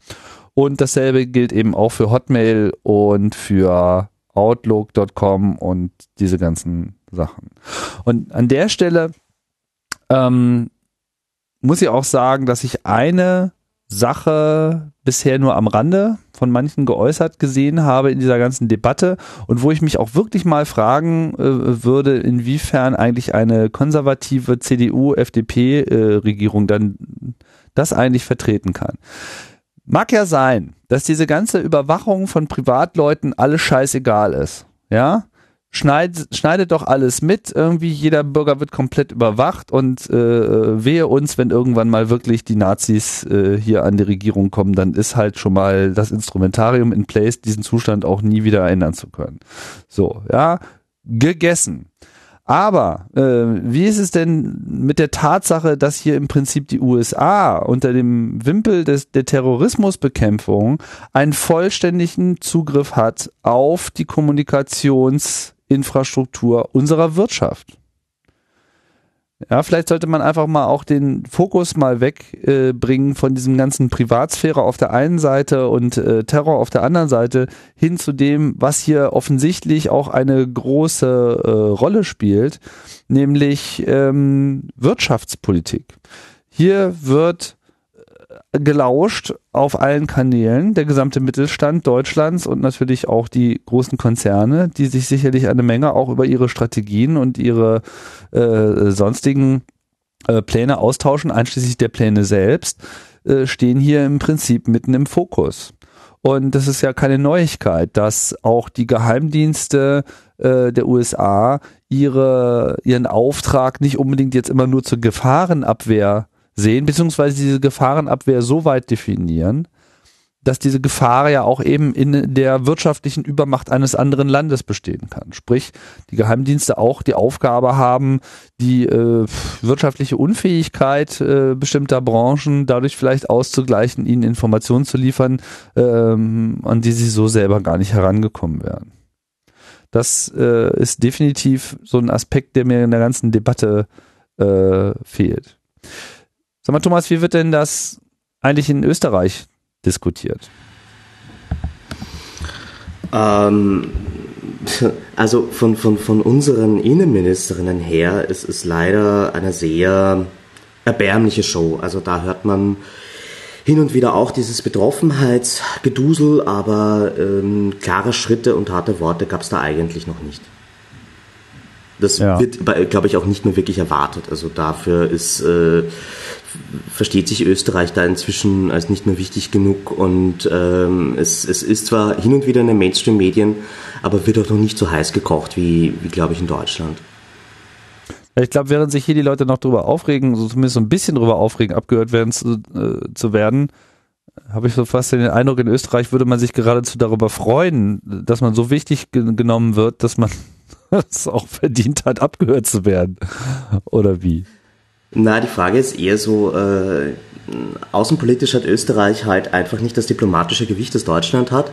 Und dasselbe gilt eben auch für Hotmail und für Outlook.com und diese ganzen Sachen. Und an der Stelle ähm, muss ich auch sagen, dass ich eine Sache bisher nur am Rande von manchen geäußert gesehen habe in dieser ganzen Debatte und wo ich mich auch wirklich mal fragen äh, würde, inwiefern eigentlich eine konservative CDU-FDP-Regierung äh, dann das eigentlich vertreten kann. Mag ja sein, dass diese ganze Überwachung von Privatleuten alles scheißegal ist. Ja, schneid, schneidet doch alles mit. Irgendwie jeder Bürger wird komplett überwacht und äh, wehe uns, wenn irgendwann mal wirklich die Nazis äh, hier an die Regierung kommen, dann ist halt schon mal das Instrumentarium in place, diesen Zustand auch nie wieder ändern zu können. So, ja, gegessen. Aber äh, wie ist es denn mit der Tatsache, dass hier im Prinzip die USA unter dem Wimpel des, der Terrorismusbekämpfung einen vollständigen Zugriff hat auf die Kommunikations- Infrastruktur unserer Wirtschaft. Ja, vielleicht sollte man einfach mal auch den Fokus mal wegbringen äh, von diesem ganzen Privatsphäre auf der einen Seite und äh, Terror auf der anderen Seite hin zu dem, was hier offensichtlich auch eine große äh, Rolle spielt, nämlich ähm, Wirtschaftspolitik. Hier wird gelauscht auf allen Kanälen, der gesamte Mittelstand Deutschlands und natürlich auch die großen Konzerne, die sich sicherlich eine Menge auch über ihre Strategien und ihre äh, sonstigen äh, Pläne austauschen, einschließlich der Pläne selbst, äh, stehen hier im Prinzip mitten im Fokus. Und das ist ja keine Neuigkeit, dass auch die Geheimdienste äh, der USA ihre, ihren Auftrag nicht unbedingt jetzt immer nur zur Gefahrenabwehr sehen, beziehungsweise diese Gefahrenabwehr so weit definieren, dass diese Gefahr ja auch eben in der wirtschaftlichen Übermacht eines anderen Landes bestehen kann. Sprich, die Geheimdienste auch die Aufgabe haben, die äh, wirtschaftliche Unfähigkeit äh, bestimmter Branchen dadurch vielleicht auszugleichen, ihnen Informationen zu liefern, ähm, an die sie so selber gar nicht herangekommen wären. Das äh, ist definitiv so ein Aspekt, der mir in der ganzen Debatte äh, fehlt. Sag mal, Thomas, wie wird denn das eigentlich in Österreich diskutiert? Ähm, also von, von, von unseren Innenministerinnen her ist es leider eine sehr erbärmliche Show. Also da hört man hin und wieder auch dieses Betroffenheitsgedusel, aber ähm, klare Schritte und harte Worte gab es da eigentlich noch nicht. Das ja. wird, glaube ich, auch nicht mehr wirklich erwartet. Also dafür ist äh, versteht sich Österreich da inzwischen als nicht mehr wichtig genug und ähm, es, es ist zwar hin und wieder in den Mainstream-Medien, aber wird auch noch nicht so heiß gekocht wie, wie glaube ich, in Deutschland. Ich glaube, während sich hier die Leute noch drüber aufregen, so zumindest so ein bisschen drüber aufregen, abgehört werden zu, äh, zu werden, habe ich so fast den Eindruck, in Österreich würde man sich geradezu darüber freuen, dass man so wichtig ge genommen wird, dass man es auch verdient hat, abgehört zu werden. Oder wie? Na, die Frage ist eher so, äh, außenpolitisch hat Österreich halt einfach nicht das diplomatische Gewicht, das Deutschland hat.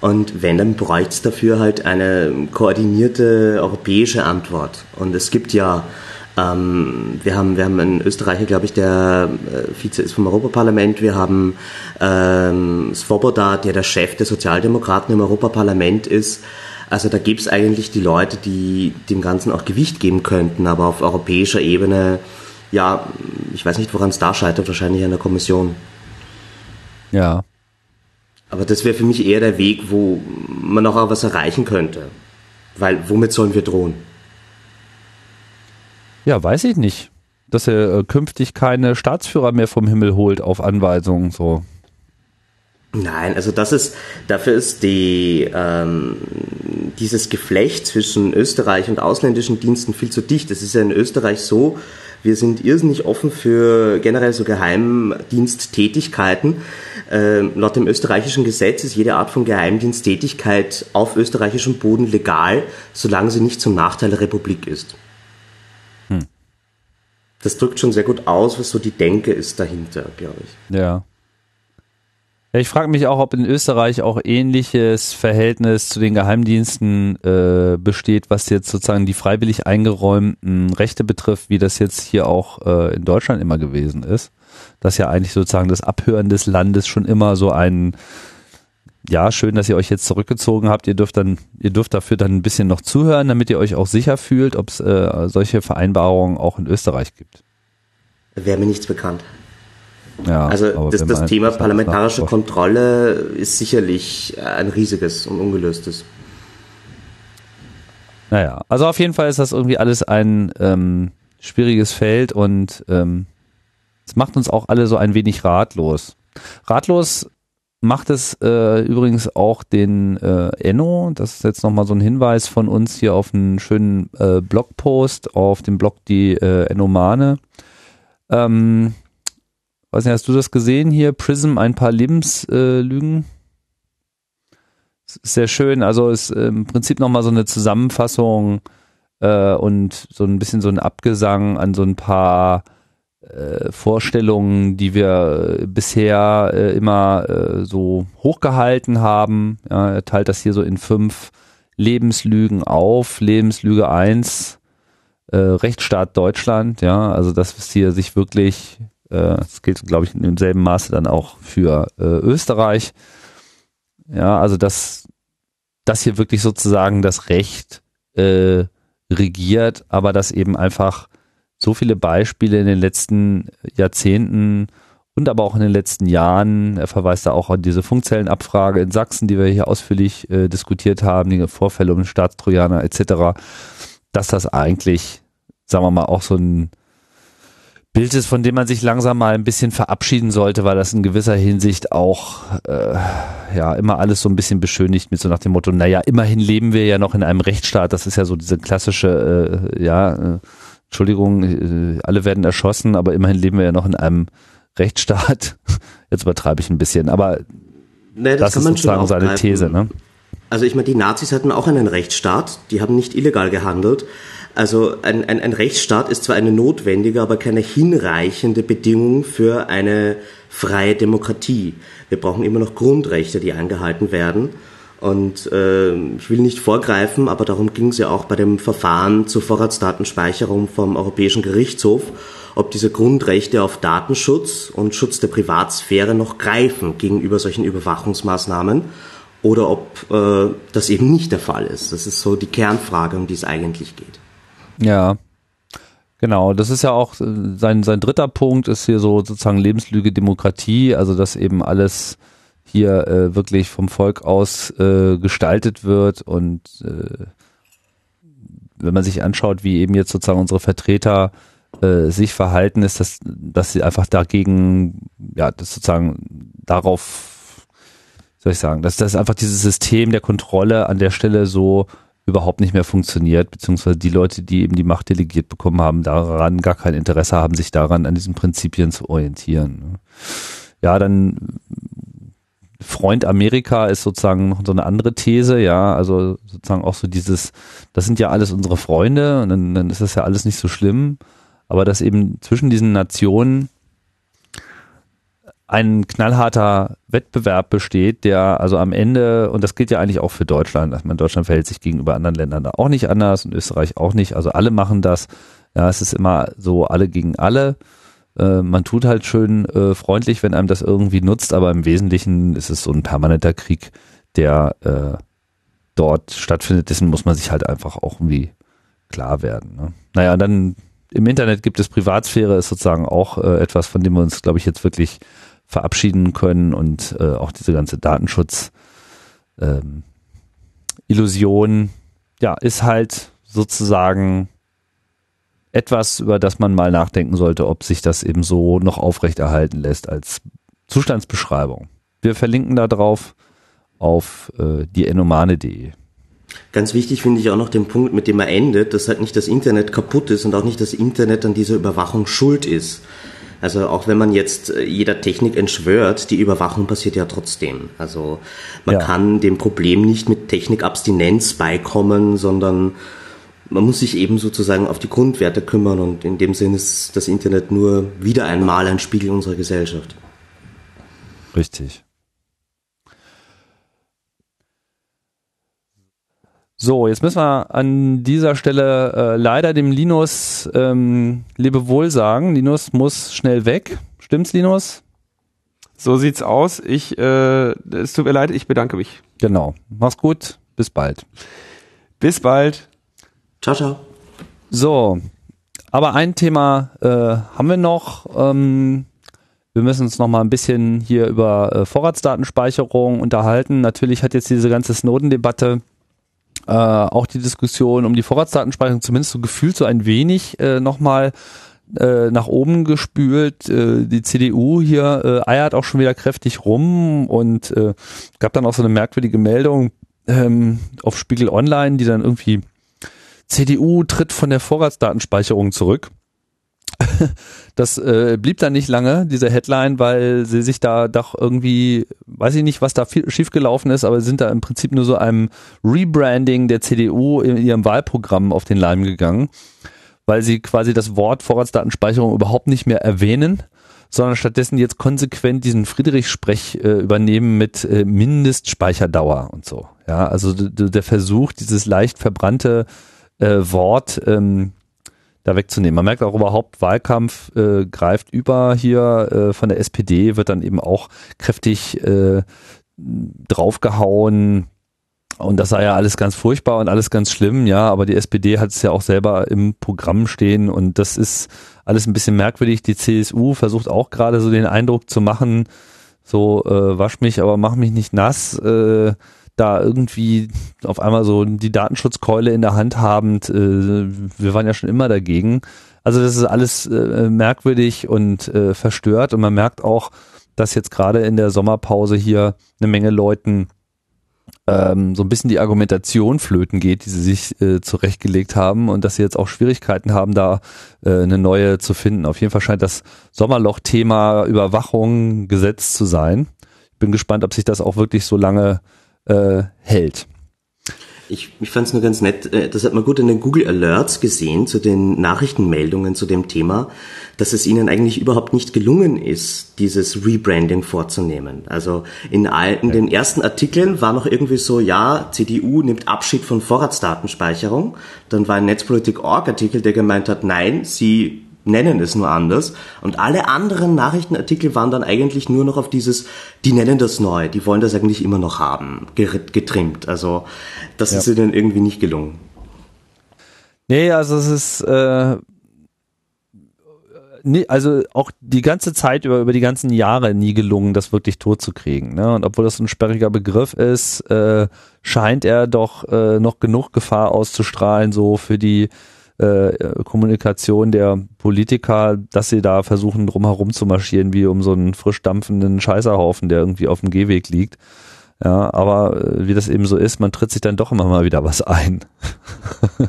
Und wenn, dann bräuchte es dafür halt eine koordinierte europäische Antwort. Und es gibt ja, ähm, wir, haben, wir haben einen Österreicher, glaube ich, der äh, Vize ist vom Europaparlament. Wir haben ähm, Svoboda, der der Chef der Sozialdemokraten im Europaparlament ist. Also da gibt es eigentlich die Leute, die dem Ganzen auch Gewicht geben könnten, aber auf europäischer Ebene ja, ich weiß nicht, woran es da scheitert, wahrscheinlich an der Kommission. Ja. Aber das wäre für mich eher der Weg, wo man auch was erreichen könnte. Weil womit sollen wir drohen? Ja, weiß ich nicht. Dass er äh, künftig keine Staatsführer mehr vom Himmel holt auf Anweisungen so. Nein, also das ist, dafür ist die, ähm, dieses Geflecht zwischen Österreich und ausländischen Diensten viel zu dicht. Es ist ja in Österreich so, wir sind irrsinnig offen für generell so Geheimdiensttätigkeiten. Ähm, laut dem österreichischen Gesetz ist jede Art von Geheimdiensttätigkeit auf österreichischem Boden legal, solange sie nicht zum Nachteil der Republik ist. Hm. Das drückt schon sehr gut aus, was so die Denke ist dahinter, glaube ich. Ja. Ich frage mich auch, ob in Österreich auch ähnliches Verhältnis zu den Geheimdiensten äh, besteht, was jetzt sozusagen die freiwillig eingeräumten Rechte betrifft, wie das jetzt hier auch äh, in Deutschland immer gewesen ist. Dass ja eigentlich sozusagen das Abhören des Landes schon immer so ein ja, schön, dass ihr euch jetzt zurückgezogen habt. Ihr dürft dann, ihr dürft dafür dann ein bisschen noch zuhören, damit ihr euch auch sicher fühlt, ob es äh, solche Vereinbarungen auch in Österreich gibt. Wäre mir nichts bekannt. Ja, also das, das Thema parlamentarische Kontrolle ist sicherlich ein riesiges und ungelöstes. Naja, also auf jeden Fall ist das irgendwie alles ein ähm, schwieriges Feld und ähm, es macht uns auch alle so ein wenig ratlos. Ratlos macht es äh, übrigens auch den äh, Enno. Das ist jetzt nochmal so ein Hinweis von uns hier auf einen schönen äh, Blogpost auf dem Blog die äh, Ennomane. Ähm, Weiß nicht, hast du das gesehen hier? Prism, ein paar Lebenslügen? Äh, sehr schön. Also ist äh, im Prinzip nochmal so eine Zusammenfassung äh, und so ein bisschen so ein Abgesang an so ein paar äh, Vorstellungen, die wir bisher äh, immer äh, so hochgehalten haben. Ja, er teilt das hier so in fünf Lebenslügen auf. Lebenslüge eins äh, Rechtsstaat Deutschland, ja, also dass es hier sich wirklich, äh, das gilt, glaube ich, in demselben Maße dann auch für äh, Österreich, ja, also dass dass hier wirklich sozusagen das Recht äh, regiert, aber dass eben einfach so viele Beispiele in den letzten Jahrzehnten und aber auch in den letzten Jahren, er verweist da auch an diese Funkzellenabfrage in Sachsen, die wir hier ausführlich äh, diskutiert haben, die Vorfälle um den Staatstrojaner etc., dass das eigentlich, sagen wir mal, auch so ein Bild ist, von dem man sich langsam mal ein bisschen verabschieden sollte, weil das in gewisser Hinsicht auch äh, ja immer alles so ein bisschen beschönigt mit so nach dem Motto, naja, immerhin leben wir ja noch in einem Rechtsstaat. Das ist ja so diese klassische, äh, ja, äh, Entschuldigung, äh, alle werden erschossen, aber immerhin leben wir ja noch in einem Rechtsstaat. Jetzt übertreibe ich ein bisschen, aber nee, das, das ist sozusagen seine These. Ne? Also ich meine, die Nazis hatten auch einen Rechtsstaat, die haben nicht illegal gehandelt. Also ein, ein, ein Rechtsstaat ist zwar eine notwendige, aber keine hinreichende Bedingung für eine freie Demokratie. Wir brauchen immer noch Grundrechte, die eingehalten werden. Und äh, ich will nicht vorgreifen, aber darum ging es ja auch bei dem Verfahren zur Vorratsdatenspeicherung vom Europäischen Gerichtshof, ob diese Grundrechte auf Datenschutz und Schutz der Privatsphäre noch greifen gegenüber solchen Überwachungsmaßnahmen oder ob äh, das eben nicht der Fall ist. Das ist so die Kernfrage, um die es eigentlich geht. Ja, genau. Das ist ja auch sein, sein dritter Punkt ist hier so sozusagen Lebenslüge Demokratie, also dass eben alles hier äh, wirklich vom Volk aus äh, gestaltet wird und äh, wenn man sich anschaut, wie eben jetzt sozusagen unsere Vertreter äh, sich verhalten, ist das, dass sie einfach dagegen, ja, das sozusagen darauf, soll ich sagen, dass das einfach dieses System der Kontrolle an der Stelle so überhaupt nicht mehr funktioniert, beziehungsweise die Leute, die eben die Macht delegiert bekommen haben, daran gar kein Interesse haben, sich daran an diesen Prinzipien zu orientieren. Ne? Ja, dann Freund Amerika ist sozusagen noch so eine andere These, ja, also sozusagen auch so dieses, das sind ja alles unsere Freunde und dann, dann ist das ja alles nicht so schlimm, aber dass eben zwischen diesen Nationen ein knallharter Wettbewerb besteht, der also am Ende, und das gilt ja eigentlich auch für Deutschland, dass man Deutschland verhält sich gegenüber anderen Ländern da auch nicht anders und Österreich auch nicht, also alle machen das, ja, es ist immer so alle gegen alle. Äh, man tut halt schön äh, freundlich, wenn einem das irgendwie nutzt, aber im Wesentlichen ist es so ein permanenter Krieg, der äh, dort stattfindet. Dessen muss man sich halt einfach auch irgendwie klar werden. Ne? Naja, dann im Internet gibt es Privatsphäre, ist sozusagen auch äh, etwas, von dem wir uns, glaube ich, jetzt wirklich verabschieden können und äh, auch diese ganze Datenschutz ähm, Illusion, ja, ist halt sozusagen etwas, über das man mal nachdenken sollte, ob sich das eben so noch aufrechterhalten lässt als Zustandsbeschreibung. Wir verlinken da drauf auf äh, die enomane.de. Ganz wichtig finde ich auch noch den Punkt, mit dem er endet, dass halt nicht das Internet kaputt ist und auch nicht das Internet an dieser Überwachung schuld ist. Also auch wenn man jetzt äh, jeder Technik entschwört, die Überwachung passiert ja trotzdem. Also man ja. kann dem Problem nicht mit Technikabstinenz beikommen, sondern man muss sich eben sozusagen auf die Grundwerte kümmern und in dem Sinne ist das Internet nur wieder einmal ein Spiegel unserer Gesellschaft. Richtig. So, jetzt müssen wir an dieser Stelle äh, leider dem Linus ähm, Lebewohl sagen. Linus muss schnell weg. Stimmt's, Linus? So sieht's aus. Ich, äh, es tut mir leid, ich bedanke mich. Genau. Mach's gut. Bis bald. Bis bald. Ciao, ciao. So, aber ein Thema äh, haben wir noch. Ähm, wir müssen uns noch mal ein bisschen hier über äh, Vorratsdatenspeicherung unterhalten. Natürlich hat jetzt diese ganze Snowden-Debatte äh, auch die Diskussion um die Vorratsdatenspeicherung zumindest so gefühlt so ein wenig äh, nochmal äh, nach oben gespült. Äh, die CDU hier äh, eiert auch schon wieder kräftig rum und äh, gab dann auch so eine merkwürdige Meldung ähm, auf Spiegel Online, die dann irgendwie CDU tritt von der Vorratsdatenspeicherung zurück. Das äh, blieb dann nicht lange, diese Headline, weil sie sich da doch irgendwie, weiß ich nicht, was da viel, schiefgelaufen ist, aber sind da im Prinzip nur so einem Rebranding der CDU in ihrem Wahlprogramm auf den Leim gegangen, weil sie quasi das Wort Vorratsdatenspeicherung überhaupt nicht mehr erwähnen, sondern stattdessen jetzt konsequent diesen Friedrich-Sprech äh, übernehmen mit äh, Mindestspeicherdauer und so. Ja, also der Versuch, dieses leicht verbrannte äh, Wort ähm, da wegzunehmen. Man merkt auch überhaupt, Wahlkampf äh, greift über hier äh, von der SPD, wird dann eben auch kräftig äh, draufgehauen. Und das sei ja alles ganz furchtbar und alles ganz schlimm, ja, aber die SPD hat es ja auch selber im Programm stehen und das ist alles ein bisschen merkwürdig. Die CSU versucht auch gerade so den Eindruck zu machen, so äh, wasch mich, aber mach mich nicht nass. Äh, da irgendwie auf einmal so die Datenschutzkeule in der Hand habend, äh, wir waren ja schon immer dagegen. Also das ist alles äh, merkwürdig und äh, verstört und man merkt auch, dass jetzt gerade in der Sommerpause hier eine Menge Leuten ähm, so ein bisschen die Argumentation flöten geht, die sie sich äh, zurechtgelegt haben und dass sie jetzt auch Schwierigkeiten haben, da äh, eine neue zu finden. Auf jeden Fall scheint das Sommerloch-Thema Überwachung gesetzt zu sein. Ich bin gespannt, ob sich das auch wirklich so lange äh, hält. Ich, ich fand es nur ganz nett, äh, das hat man gut in den Google Alerts gesehen zu den Nachrichtenmeldungen zu dem Thema, dass es ihnen eigentlich überhaupt nicht gelungen ist, dieses Rebranding vorzunehmen. Also in, all, in den ersten Artikeln war noch irgendwie so, ja, CDU nimmt Abschied von Vorratsdatenspeicherung. Dann war ein Netzpolitik.org-Artikel, der gemeint hat, nein, sie nennen es nur anders. Und alle anderen Nachrichtenartikel waren dann eigentlich nur noch auf dieses, die nennen das neu, die wollen das eigentlich immer noch haben, getrimmt. Also das ja. ist ihnen irgendwie nicht gelungen. Nee, also es ist äh, nee, also auch die ganze Zeit über, über die ganzen Jahre nie gelungen, das wirklich tot zu kriegen. Ne? Und obwohl das ein sperriger Begriff ist, äh, scheint er doch äh, noch genug Gefahr auszustrahlen, so für die äh, Kommunikation der Politiker, dass sie da versuchen, drumherum zu marschieren, wie um so einen frisch dampfenden Scheißerhaufen, der irgendwie auf dem Gehweg liegt. Ja, aber äh, wie das eben so ist, man tritt sich dann doch immer mal wieder was ein.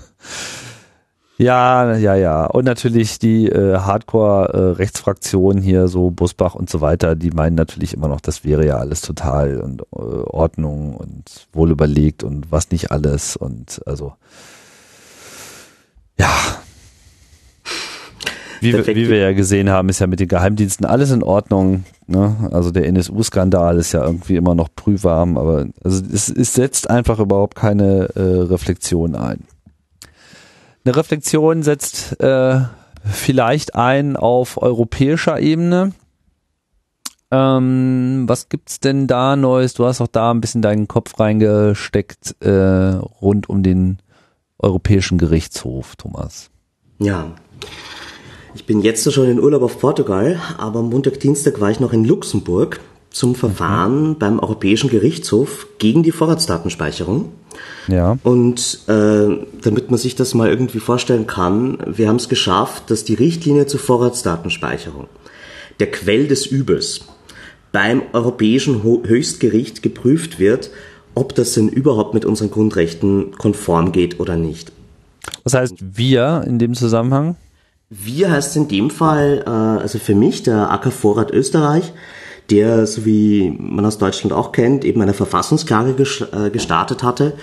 ja, ja, ja. Und natürlich die äh, Hardcore-Rechtsfraktion äh, hier, so Busbach und so weiter, die meinen natürlich immer noch, das wäre ja alles total und äh, Ordnung und wohl überlegt und was nicht alles und also ja. Wie, wir, wie wir ja gesehen haben, ist ja mit den Geheimdiensten alles in Ordnung. Ne? Also der NSU-Skandal ist ja irgendwie immer noch prüfwarm, aber also es, es setzt einfach überhaupt keine äh, Reflexion ein. Eine Reflexion setzt äh, vielleicht ein auf europäischer Ebene. Ähm, was gibt's denn da Neues? Du hast auch da ein bisschen deinen Kopf reingesteckt äh, rund um den Europäischen Gerichtshof, Thomas. Ja. Ich bin jetzt schon in Urlaub auf Portugal, aber Montag, Dienstag war ich noch in Luxemburg zum Verfahren mhm. beim Europäischen Gerichtshof gegen die Vorratsdatenspeicherung. Ja. Und äh, damit man sich das mal irgendwie vorstellen kann, wir haben es geschafft, dass die Richtlinie zur Vorratsdatenspeicherung, der Quell des Übels, beim Europäischen Höchstgericht geprüft wird ob das denn überhaupt mit unseren Grundrechten konform geht oder nicht. Was heißt wir in dem Zusammenhang? Wir heißt in dem Fall, äh, also für mich, der AK Vorrat Österreich, der, so wie man aus Deutschland auch kennt, eben eine Verfassungsklage äh, gestartet hatte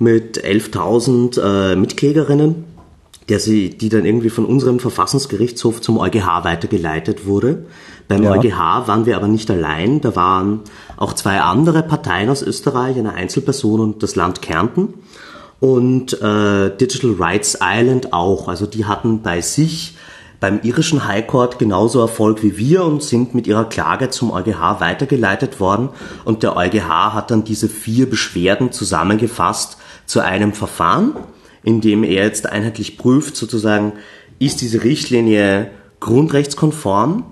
mit 11.000 äh, Mitklägerinnen, der sie, die dann irgendwie von unserem Verfassungsgerichtshof zum EuGH weitergeleitet wurde. Beim ja. EuGH waren wir aber nicht allein. Da waren auch zwei andere Parteien aus Österreich, eine Einzelperson und das Land Kärnten. Und äh, Digital Rights Island auch. Also die hatten bei sich beim irischen High Court genauso Erfolg wie wir und sind mit ihrer Klage zum EuGH weitergeleitet worden. Und der EuGH hat dann diese vier Beschwerden zusammengefasst zu einem Verfahren, in dem er jetzt einheitlich prüft, sozusagen, ist diese Richtlinie grundrechtskonform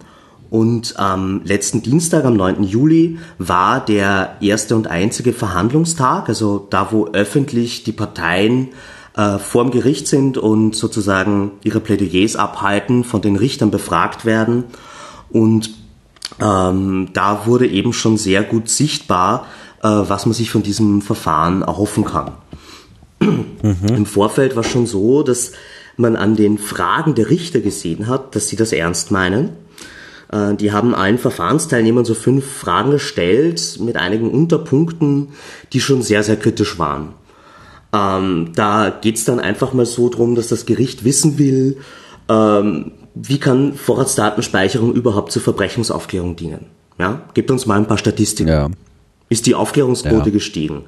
und am letzten Dienstag, am 9. Juli, war der erste und einzige Verhandlungstag, also da, wo öffentlich die Parteien äh, vorm Gericht sind und sozusagen ihre Plädoyers abhalten, von den Richtern befragt werden. Und ähm, da wurde eben schon sehr gut sichtbar, äh, was man sich von diesem Verfahren erhoffen kann. Mhm. Im Vorfeld war schon so, dass man an den Fragen der Richter gesehen hat, dass sie das ernst meinen äh, die haben allen Verfahrensteilnehmern so fünf Fragen gestellt mit einigen Unterpunkten, die schon sehr, sehr kritisch waren. Ähm, da geht's dann einfach mal so drum, dass das Gericht wissen will, ähm, wie kann Vorratsdatenspeicherung überhaupt zur Verbrechungsaufklärung dienen. Ja? Gebt uns mal ein paar Statistiken. Ja. Ist die Aufklärungsquote ja. gestiegen?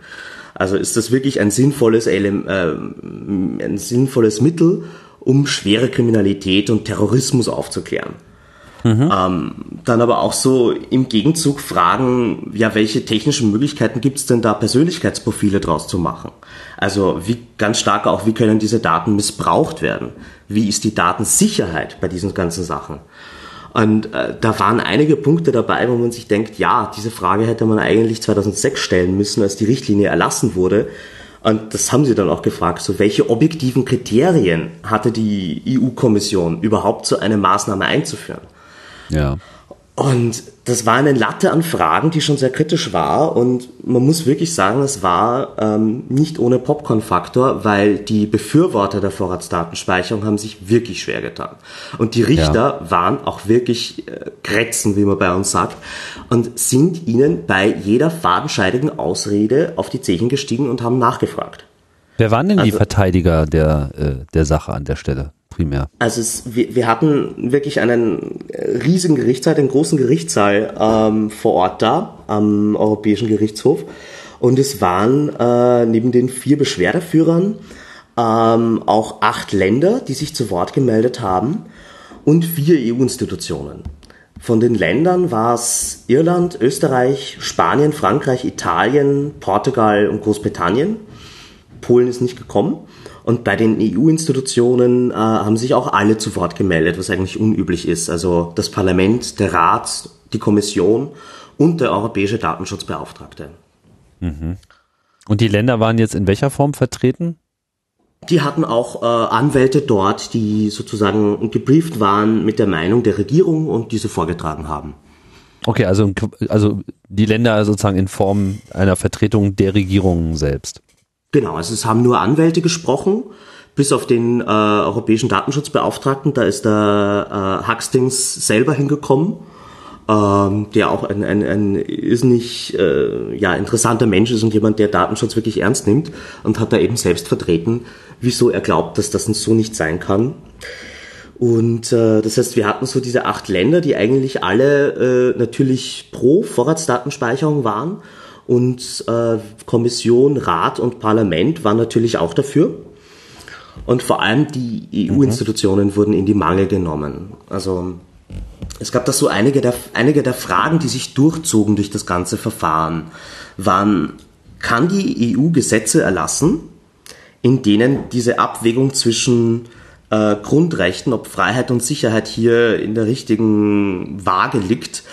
Also ist das wirklich ein sinnvolles, äh, ein sinnvolles Mittel, um schwere Kriminalität und Terrorismus aufzuklären. Mhm. Ähm, dann aber auch so im Gegenzug fragen, ja, welche technischen Möglichkeiten gibt es denn da, Persönlichkeitsprofile draus zu machen? Also wie ganz stark auch, wie können diese Daten missbraucht werden? Wie ist die Datensicherheit bei diesen ganzen Sachen? Und äh, da waren einige Punkte dabei, wo man sich denkt, ja, diese Frage hätte man eigentlich 2006 stellen müssen, als die Richtlinie erlassen wurde. Und das haben sie dann auch gefragt, so welche objektiven Kriterien hatte die EU-Kommission überhaupt so eine Maßnahme einzuführen? Ja. Und das war eine Latte an Fragen, die schon sehr kritisch war. Und man muss wirklich sagen, es war ähm, nicht ohne Popcorn-Faktor, weil die Befürworter der Vorratsdatenspeicherung haben sich wirklich schwer getan. Und die Richter ja. waren auch wirklich äh, Kretzen, wie man bei uns sagt, und sind ihnen bei jeder fadenscheidigen Ausrede auf die Zechen gestiegen und haben nachgefragt. Wer waren denn also, die Verteidiger der, äh, der Sache an der Stelle? primär? Also es, wir, wir hatten wirklich einen riesigen Gerichtssaal, den großen Gerichtssaal ähm, vor Ort da am Europäischen Gerichtshof. Und es waren äh, neben den vier Beschwerdeführern ähm, auch acht Länder, die sich zu Wort gemeldet haben und vier EU-Institutionen. Von den Ländern war es Irland, Österreich, Spanien, Frankreich, Italien, Portugal und Großbritannien. Polen ist nicht gekommen. Und bei den EU-Institutionen äh, haben sich auch alle zu Wort gemeldet, was eigentlich unüblich ist. Also das Parlament, der Rat, die Kommission und der europäische Datenschutzbeauftragte. Mhm. Und die Länder waren jetzt in welcher Form vertreten? Die hatten auch äh, Anwälte dort, die sozusagen gebrieft waren mit der Meinung der Regierung und diese vorgetragen haben. Okay, also, also die Länder sozusagen in Form einer Vertretung der Regierung selbst. Genau, also es haben nur Anwälte gesprochen, bis auf den äh, europäischen Datenschutzbeauftragten, da ist der äh, Huxtings selber hingekommen, ähm, der auch ein, ein, ein irrsinnig äh, ja, interessanter Mensch ist und jemand, der Datenschutz wirklich ernst nimmt und hat da eben selbst vertreten, wieso er glaubt, dass das so nicht sein kann. Und äh, das heißt, wir hatten so diese acht Länder, die eigentlich alle äh, natürlich pro Vorratsdatenspeicherung waren und äh, Kommission, Rat und Parlament waren natürlich auch dafür. Und vor allem die EU-Institutionen mhm. wurden in die Mangel genommen. Also es gab da so einige der, einige der Fragen, die sich durchzogen durch das ganze Verfahren, waren, kann die EU Gesetze erlassen, in denen diese Abwägung zwischen äh, Grundrechten, ob Freiheit und Sicherheit hier in der richtigen Waage liegt,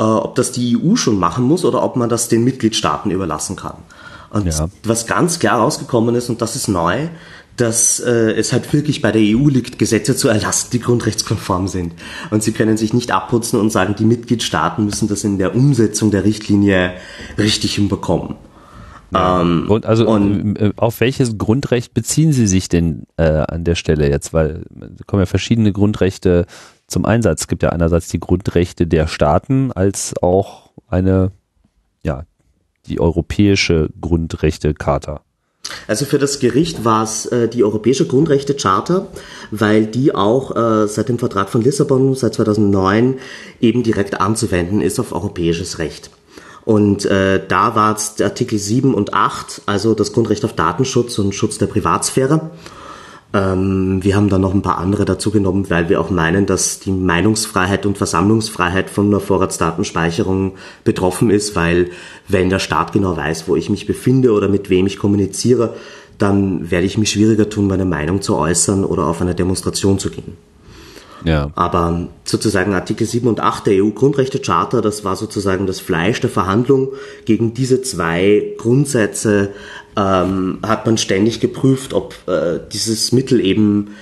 äh, ob das die EU schon machen muss oder ob man das den Mitgliedstaaten überlassen kann. Und ja. was ganz klar rausgekommen ist, und das ist neu, dass äh, es halt wirklich bei der EU liegt, Gesetze zu erlassen, die grundrechtskonform sind. Und sie können sich nicht abputzen und sagen, die Mitgliedstaaten müssen das in der Umsetzung der Richtlinie richtig hinbekommen. Ja. Ähm, und also und, äh, auf welches Grundrecht beziehen Sie sich denn äh, an der Stelle jetzt? Weil es kommen ja verschiedene Grundrechte zum Einsatz. Es gibt ja einerseits die Grundrechte der Staaten als auch eine, ja, die europäische Grundrechtecharta. Also für das Gericht war es äh, die Europäische Grundrechtecharta, weil die auch äh, seit dem Vertrag von Lissabon seit 2009 eben direkt anzuwenden ist auf europäisches Recht. Und äh, da war es Artikel 7 und 8, also das Grundrecht auf Datenschutz und Schutz der Privatsphäre. Ähm, wir haben da noch ein paar andere dazu genommen, weil wir auch meinen, dass die Meinungsfreiheit und Versammlungsfreiheit von einer Vorratsdatenspeicherung betroffen ist, weil wenn der Staat genau weiß, wo ich mich befinde oder mit wem ich kommuniziere, dann werde ich mich schwieriger tun, meine Meinung zu äußern oder auf eine Demonstration zu gehen. Ja. Aber sozusagen Artikel 7 und 8 der EU-Grundrechtecharta, das war sozusagen das Fleisch der Verhandlung. Gegen diese zwei Grundsätze ähm, hat man ständig geprüft, ob äh, dieses Mittel eben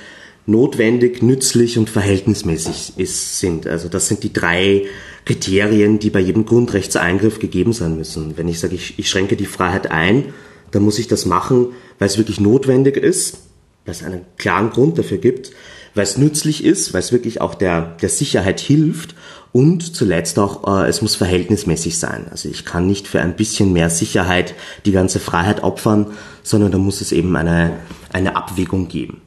notwendig, nützlich und verhältnismäßig ist, sind. Also das sind die drei Kriterien, die bei jedem Grundrechtseingriff gegeben sein müssen. Wenn ich sage, ich, ich schränke die Freiheit ein, dann muss ich das machen, weil es wirklich notwendig ist, weil es einen klaren Grund dafür gibt weil es nützlich ist, weil es wirklich auch der, der Sicherheit hilft und zuletzt auch, äh, es muss verhältnismäßig sein. Also ich kann nicht für ein bisschen mehr Sicherheit die ganze Freiheit opfern, sondern da muss es eben eine, eine Abwägung geben.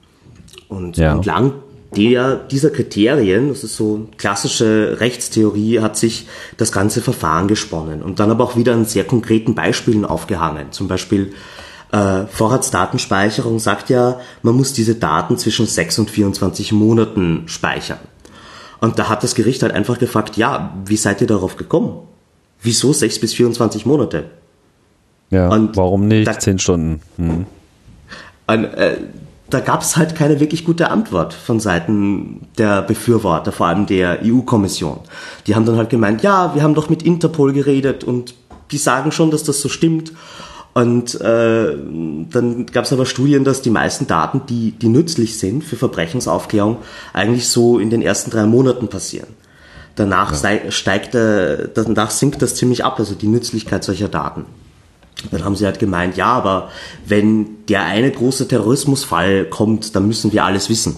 Und ja. entlang der, dieser Kriterien, das ist so klassische Rechtstheorie, hat sich das ganze Verfahren gesponnen und dann aber auch wieder an sehr konkreten Beispielen aufgehangen. Zum Beispiel Äh, Vorratsdatenspeicherung sagt ja, man muss diese Daten zwischen 6 und 24 Monaten speichern. Und da hat das Gericht halt einfach gefragt, ja, wie seid ihr darauf gekommen? Wieso 6 bis 24 Monate? Ja, und warum nicht da, 10 Stunden? Hm. Und, äh, da gab es halt keine wirklich gute Antwort von Seiten der Befürworter, vor allem der EU-Kommission. Die haben dann halt gemeint, ja, wir haben doch mit Interpol geredet und die sagen schon, dass das so stimmt. Und äh, dann gab es aber Studien, dass die meisten Daten, die, die nützlich sind für Verbrechensaufklärung, eigentlich so in den ersten drei Monaten passieren. Danach ja. steigt, äh, danach sinkt das ziemlich ab, also die Nützlichkeit solcher Daten. Dann haben sie halt gemeint, ja, aber wenn der eine große Terrorismusfall kommt, dann müssen wir alles wissen.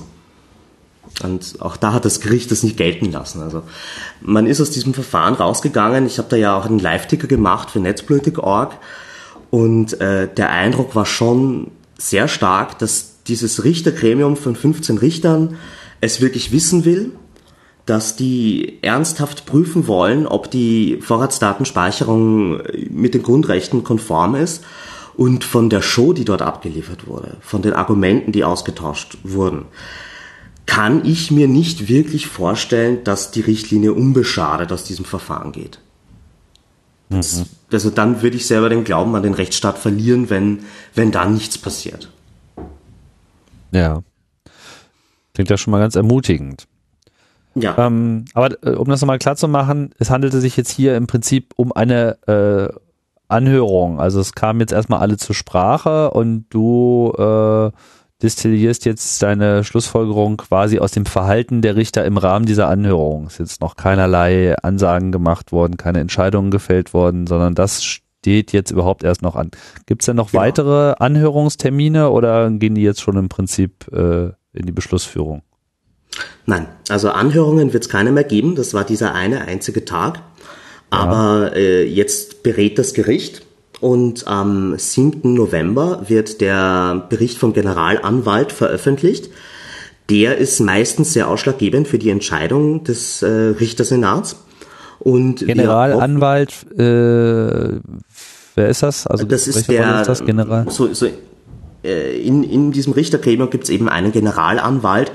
Und auch da hat das Gericht das nicht gelten lassen. Also man ist aus diesem Verfahren rausgegangen. Ich habe da ja auch einen Live-Ticker gemacht für Netzpolitik.org und äh, der Eindruck war schon sehr stark, dass dieses Richtergremium von 15 Richtern es wirklich wissen will, dass die ernsthaft prüfen wollen, ob die Vorratsdatenspeicherung mit den Grundrechten konform ist und von der Show, die dort abgeliefert wurde, von den Argumenten, die ausgetauscht wurden, kann ich mir nicht wirklich vorstellen, dass die Richtlinie unbeschadet aus diesem Verfahren geht. Mhm. Also dann würde ich selber den Glauben an den Rechtsstaat verlieren, wenn, wenn da nichts passiert. Ja. Klingt ja schon mal ganz ermutigend. Ja. Ähm, aber äh, um das nochmal klar zu machen, es handelte sich jetzt hier im Prinzip um eine äh, Anhörung. Also es kam jetzt erstmal alle zur Sprache und du äh, destillierst jetzt deine Schlussfolgerung quasi aus dem Verhalten der Richter im Rahmen dieser Anhörung. Es ist jetzt noch keinerlei Ansagen gemacht worden, keine Entscheidungen gefällt worden, sondern das steht jetzt überhaupt erst noch an. Gibt es denn noch genau. weitere Anhörungstermine oder gehen die jetzt schon im Prinzip äh, in die Beschlussführung? Nein, also Anhörungen wird es keine mehr geben. Das war dieser eine einzige Tag. Aber ja. äh, jetzt berät das Gericht und am 7. November wird der Bericht vom Generalanwalt veröffentlicht. Der ist meistens sehr ausschlaggebend für die Entscheidung des äh, Richtersenats. Und Generalanwalt, äh, wer ist das? Also das ist der ist das General? So, so in, in diesem Richtergremium gibt es eben einen Generalanwalt,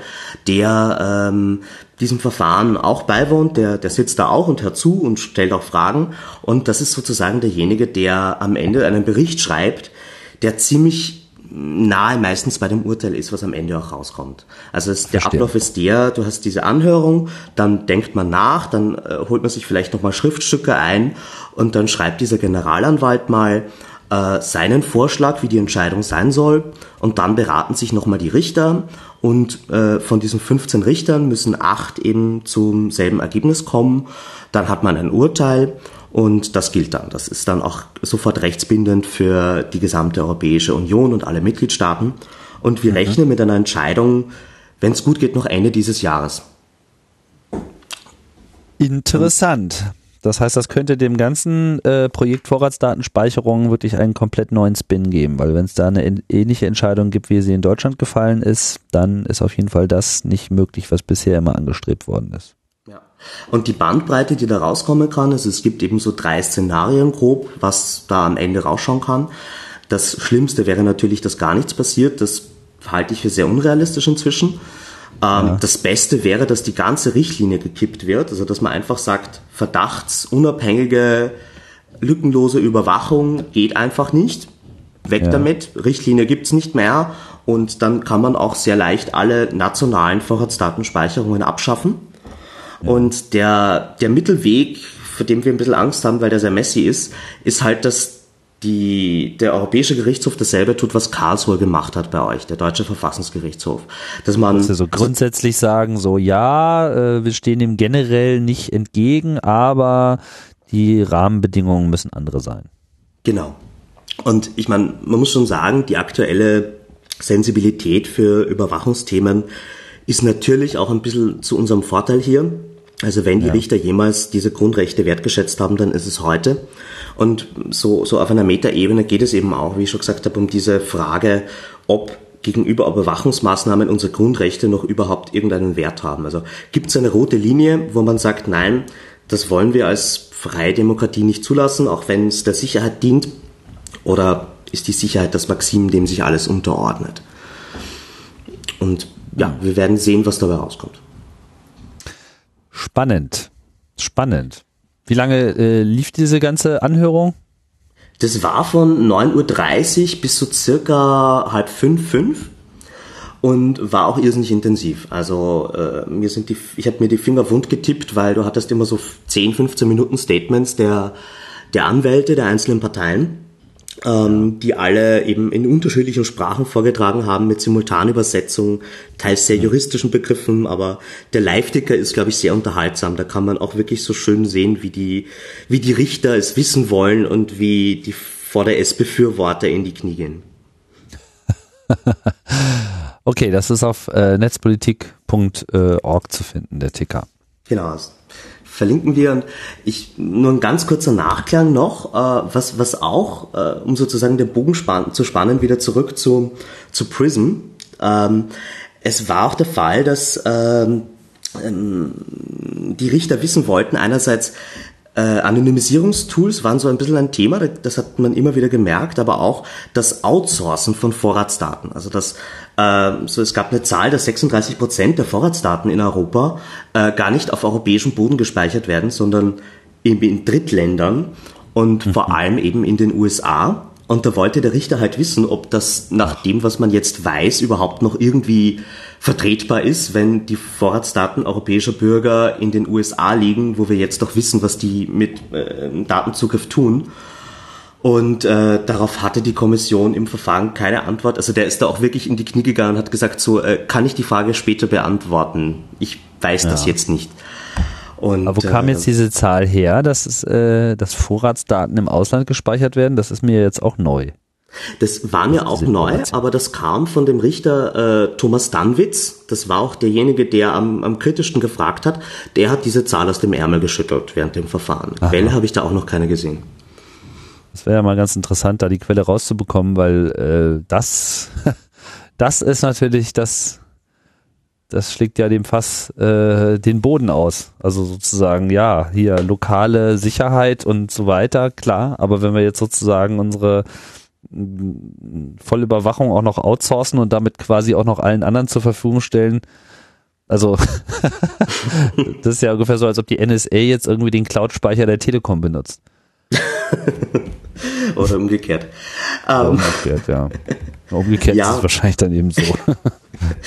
der ähm, diesem Verfahren auch beiwohnt, der, der sitzt da auch und hört zu und stellt auch Fragen. Und das ist sozusagen derjenige, der am Ende einen Bericht schreibt, der ziemlich nahe meistens bei dem Urteil ist, was am Ende auch rauskommt. Also es, der Ablauf ist der, du hast diese Anhörung, dann denkt man nach, dann äh, holt man sich vielleicht nochmal Schriftstücke ein und dann schreibt dieser Generalanwalt mal äh, seinen Vorschlag, wie die Entscheidung sein soll und dann beraten sich nochmal die Richter und äh, von diesen 15 Richtern müssen acht eben zum selben Ergebnis kommen. Dann hat man ein Urteil und das gilt dann. Das ist dann auch sofort rechtsbindend für die gesamte Europäische Union und alle Mitgliedstaaten. Und wir mhm. rechnen mit einer Entscheidung, wenn es gut geht, noch Ende dieses Jahres. Interessant. Das heißt, das könnte dem ganzen äh, Projekt Vorratsdatenspeicherung wirklich einen komplett neuen Spin geben, weil wenn es da eine ähnliche Entscheidung gibt, wie sie in Deutschland gefallen ist, dann ist auf jeden Fall das nicht möglich, was bisher immer angestrebt worden ist. Ja. Und die Bandbreite, die da rauskommen kann, also es gibt eben so drei Szenarien grob, was da am Ende rausschauen kann. Das Schlimmste wäre natürlich, dass gar nichts passiert. Das halte ich für sehr unrealistisch inzwischen. Ähm, ja. Das Beste wäre, dass die ganze Richtlinie gekippt wird, also dass man einfach sagt, verdachtsunabhängige, lückenlose Überwachung geht einfach nicht. Weg ja. damit, Richtlinie gibt's nicht mehr und dann kann man auch sehr leicht alle nationalen Vorratsdatenspeicherungen abschaffen. Ja. Und der, der Mittelweg, für den wir ein bisschen Angst haben, weil der sehr messy ist, ist halt, dass die, der Europäische Gerichtshof dasselbe tut, was Karlsruhe gemacht hat bei euch, der Deutsche Verfassungsgerichtshof. Dass man also so grundsätzlich sagen, so ja, äh, wir stehen dem generell nicht entgegen, aber die Rahmenbedingungen müssen andere sein. Genau. Und ich meine, man muss schon sagen, die aktuelle Sensibilität für Überwachungsthemen ist natürlich auch ein bisschen zu unserem Vorteil hier. Also wenn die ja. Richter jemals diese Grundrechte wertgeschätzt haben, dann ist es heute. Und so, so auf einer Metaebene geht es eben auch, wie ich schon gesagt habe, um diese Frage, ob gegenüber Überwachungsmaßnahmen unsere Grundrechte noch überhaupt irgendeinen Wert haben. Also gibt es eine rote Linie, wo man sagt, nein, das wollen wir als freie Demokratie nicht zulassen, auch wenn es der Sicherheit dient oder ist die Sicherheit das Maxim, dem sich alles unterordnet. Und ja, wir werden sehen, was dabei rauskommt. Spannend. Spannend. Wie lange äh, lief diese ganze Anhörung? Das war von 9.30 Uhr bis so circa halb fünf, fünf und war auch irrsinnig intensiv. Also äh, mir sind die, ich habe mir die Finger wund getippt, weil du hattest immer so 10, 15 Minuten Statements der, der Anwälte der einzelnen Parteien ähm, die alle eben in unterschiedlichen Sprachen vorgetragen haben mit Simultanübersetzung, teils sehr juristischen Begriffen, aber der Live-Ticker ist, glaube ich, sehr unterhaltsam. Da kann man auch wirklich so schön sehen, wie die, wie die Richter es wissen wollen und wie die vor der S-Befürworter in die Knie gehen. okay, das ist auf äh, netzpolitik.org zu finden, der Ticker. Genau verlinken wir. Und ich, nur ein ganz kurzer Nachklang noch, äh, was, was auch, äh, um sozusagen den Bogen span zu spannen, wieder zurück zu, zu Prism. Ähm, es war auch der Fall, dass ähm, ähm, die Richter wissen wollten, einerseits, äh, Anonymisierungstools waren so ein bisschen ein Thema, das hat man immer wieder gemerkt, aber auch das Outsourcen von Vorratsdaten. Also das, so es gab eine Zahl, dass 36 Prozent der Vorratsdaten in Europa äh, gar nicht auf europäischem Boden gespeichert werden, sondern eben in Drittländern und mhm. vor allem eben in den USA. Und da wollte der Richter halt wissen, ob das nach dem, was man jetzt weiß, überhaupt noch irgendwie vertretbar ist, wenn die Vorratsdaten europäischer Bürger in den USA liegen, wo wir jetzt doch wissen, was die mit äh, Datenzugriff tun. Und äh, darauf hatte die Kommission im Verfahren keine Antwort. Also der ist da auch wirklich in die Knie gegangen und hat gesagt, so äh, kann ich die Frage später beantworten. Ich weiß ja. das jetzt nicht. Und, Aber wo kam äh, jetzt diese Zahl her, dass, es, äh, dass Vorratsdaten im Ausland gespeichert werden? Das ist mir jetzt auch neu. Das war mir auch neu, aber das kam von dem Richter äh, Thomas Danwitz. Das war auch derjenige, der am, am kritischsten gefragt hat. Der hat diese Zahl aus dem Ärmel geschüttelt während dem Verfahren. Aha. Quelle habe ich da auch noch keine gesehen. Das wäre ja mal ganz interessant, da die Quelle rauszubekommen, weil äh, das, das ist natürlich das, das schlägt ja dem Fass äh, den Boden aus. Also sozusagen, ja, hier lokale Sicherheit und so weiter, klar. Aber wenn wir jetzt sozusagen unsere Vollüberwachung auch noch outsourcen und damit quasi auch noch allen anderen zur Verfügung stellen. Also das ist ja ungefähr so, als ob die NSA jetzt irgendwie den Cloud-Speicher der Telekom benutzt. Oder umgekehrt. Oder umgekehrt, ja. Umgekehrt ja. ist es wahrscheinlich dann eben so.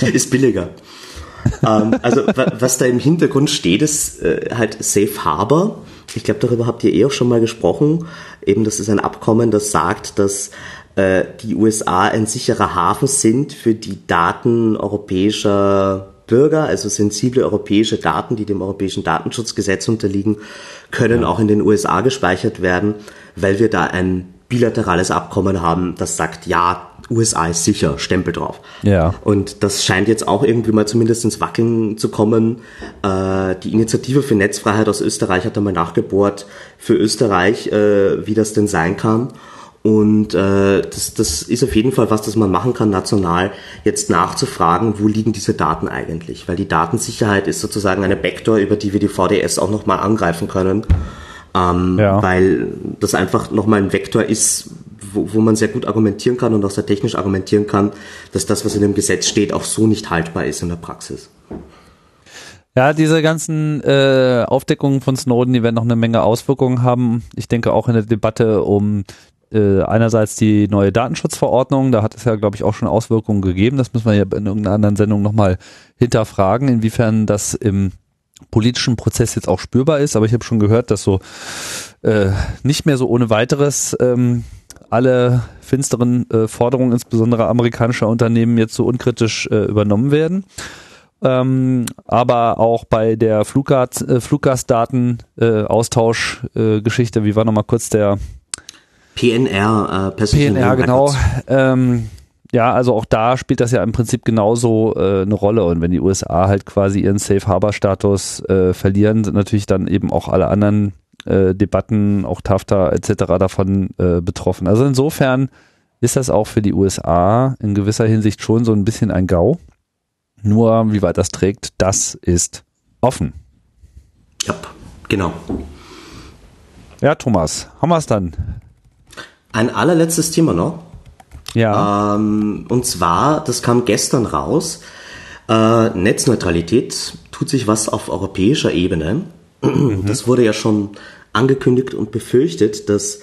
ist billiger. ähm, also was da im Hintergrund steht, ist äh, halt Safe Harbor. Ich glaube, darüber habt ihr eh auch schon mal gesprochen. Eben, das ist ein Abkommen, das sagt, dass äh, die USA ein sicherer Hafen sind für die Daten europäischer Bürger, also sensible europäische Daten, die dem europäischen Datenschutzgesetz unterliegen, können ja. auch in den USA gespeichert werden, weil wir da ein bilaterales Abkommen haben, das sagt, ja, USA ist sicher, Stempel drauf. Ja. Und das scheint jetzt auch irgendwie mal zumindest ins Wackeln zu kommen. Äh, die Initiative für Netzfreiheit aus Österreich hat einmal nachgebohrt für Österreich, äh, wie das denn sein kann. Und äh, das, das ist auf jeden Fall was, das man machen kann, national, jetzt nachzufragen, wo liegen diese Daten eigentlich? Weil die Datensicherheit ist sozusagen eine Backdoor, über die wir die VDS auch nochmal angreifen können. Ähm, ja. Weil das einfach nochmal ein Vektor ist, wo, wo man sehr gut argumentieren kann und auch sehr technisch argumentieren kann, dass das, was in dem Gesetz steht, auch so nicht haltbar ist in der Praxis. Ja, diese ganzen äh, Aufdeckungen von Snowden, die werden noch eine Menge Auswirkungen haben. Ich denke auch in der Debatte um äh, einerseits die neue Datenschutzverordnung, da hat es ja, glaube ich, auch schon Auswirkungen gegeben. Das müssen wir ja in irgendeiner anderen Sendung nochmal hinterfragen, inwiefern das im politischen Prozess jetzt auch spürbar ist. Aber ich habe schon gehört, dass so äh, nicht mehr so ohne weiteres ähm, alle finsteren äh, Forderungen, insbesondere amerikanischer Unternehmen, jetzt so unkritisch äh, übernommen werden. Ähm, aber auch bei der Fluggast, äh, Fluggastdaten-Austausch-Geschichte, äh, wie war nochmal kurz der PNR, äh, PNR, genau. Ähm, ja, also auch da spielt das ja im Prinzip genauso äh, eine Rolle. Und wenn die USA halt quasi ihren Safe Harbor Status äh, verlieren, sind natürlich dann eben auch alle anderen äh, Debatten, auch TAFTA etc. davon äh, betroffen. Also insofern ist das auch für die USA in gewisser Hinsicht schon so ein bisschen ein GAU. Nur wie weit das trägt, das ist offen. Ja, genau. Ja, Thomas, haben wir es dann. Ein allerletztes Thema noch. Ja. Ähm, und zwar, das kam gestern raus, äh, Netzneutralität tut sich was auf europäischer Ebene. Mhm. Das wurde ja schon angekündigt und befürchtet, dass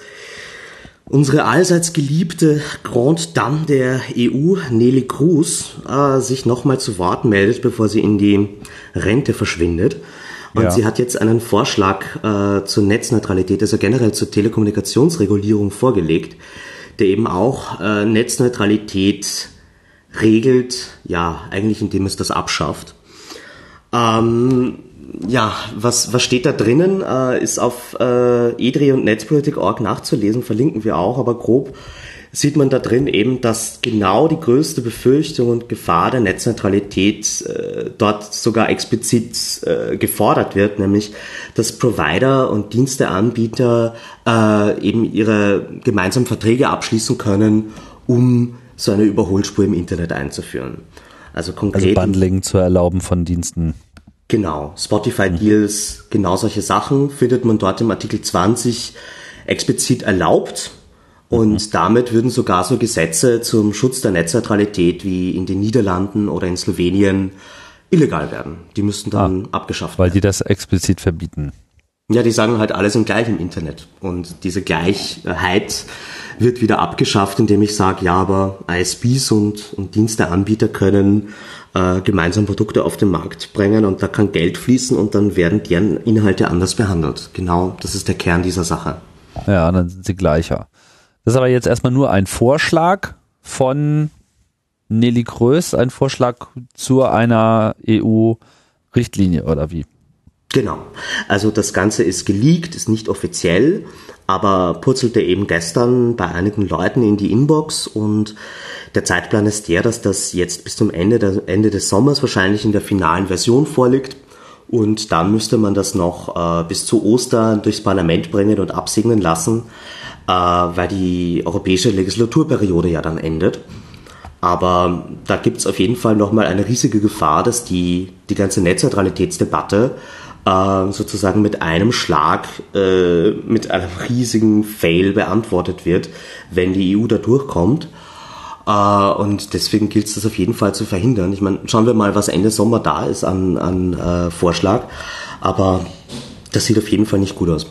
unsere allseits geliebte Grand Dame der EU, Nelly Cruz, äh, sich nochmal zu Wort meldet, bevor sie in die Rente verschwindet. Und ja. sie hat jetzt einen Vorschlag äh, zur Netzneutralität, also generell zur Telekommunikationsregulierung vorgelegt, der eben auch äh, Netzneutralität regelt, ja, eigentlich indem es das abschafft. Ähm, ja, was, was steht da drinnen, äh, ist auf äh, edri und Netzpolitik.org nachzulesen, verlinken wir auch, aber grob sieht man da drin eben, dass genau die größte Befürchtung und Gefahr der Netzneutralität äh, dort sogar explizit äh, gefordert wird, nämlich dass Provider und Diensteanbieter äh, eben ihre gemeinsamen Verträge abschließen können, um so eine Überholspur im Internet einzuführen. Also konkret. Also Bundling zu erlauben von Diensten. Genau, Spotify-Deals, genau solche Sachen findet man dort im Artikel 20 explizit erlaubt. Und mhm. damit würden sogar so Gesetze zum Schutz der Netzneutralität wie in den Niederlanden oder in Slowenien illegal werden. Die müssten dann ah, abgeschafft weil werden. Weil die das explizit verbieten. Ja, die sagen halt, alle sind gleich im Internet. Und diese Gleichheit wird wieder abgeschafft, indem ich sage, ja, aber ISPs und, und Diensteanbieter können äh, gemeinsam Produkte auf den Markt bringen und da kann Geld fließen und dann werden deren Inhalte anders behandelt. Genau, das ist der Kern dieser Sache. Ja, dann sind sie gleicher. Das ist aber jetzt erstmal nur ein Vorschlag von Nelly Größ, ein Vorschlag zu einer EU-Richtlinie oder wie? Genau. Also das Ganze ist geleakt, ist nicht offiziell, aber purzelte eben gestern bei einigen Leuten in die Inbox und der Zeitplan ist der, dass das jetzt bis zum Ende, der, Ende des Sommers wahrscheinlich in der finalen Version vorliegt. Und dann müsste man das noch äh, bis zu Ostern durchs Parlament bringen und absegnen lassen, äh, weil die europäische Legislaturperiode ja dann endet. Aber da gibt es auf jeden Fall nochmal eine riesige Gefahr, dass die, die ganze Netzneutralitätsdebatte äh, sozusagen mit einem Schlag, äh, mit einem riesigen Fail beantwortet wird, wenn die EU da durchkommt. Äh, und deswegen gilt es das auf jeden Fall zu verhindern. Ich meine, schauen wir mal, was Ende Sommer da ist an, an äh, Vorschlag. Aber das sieht auf jeden Fall nicht gut aus.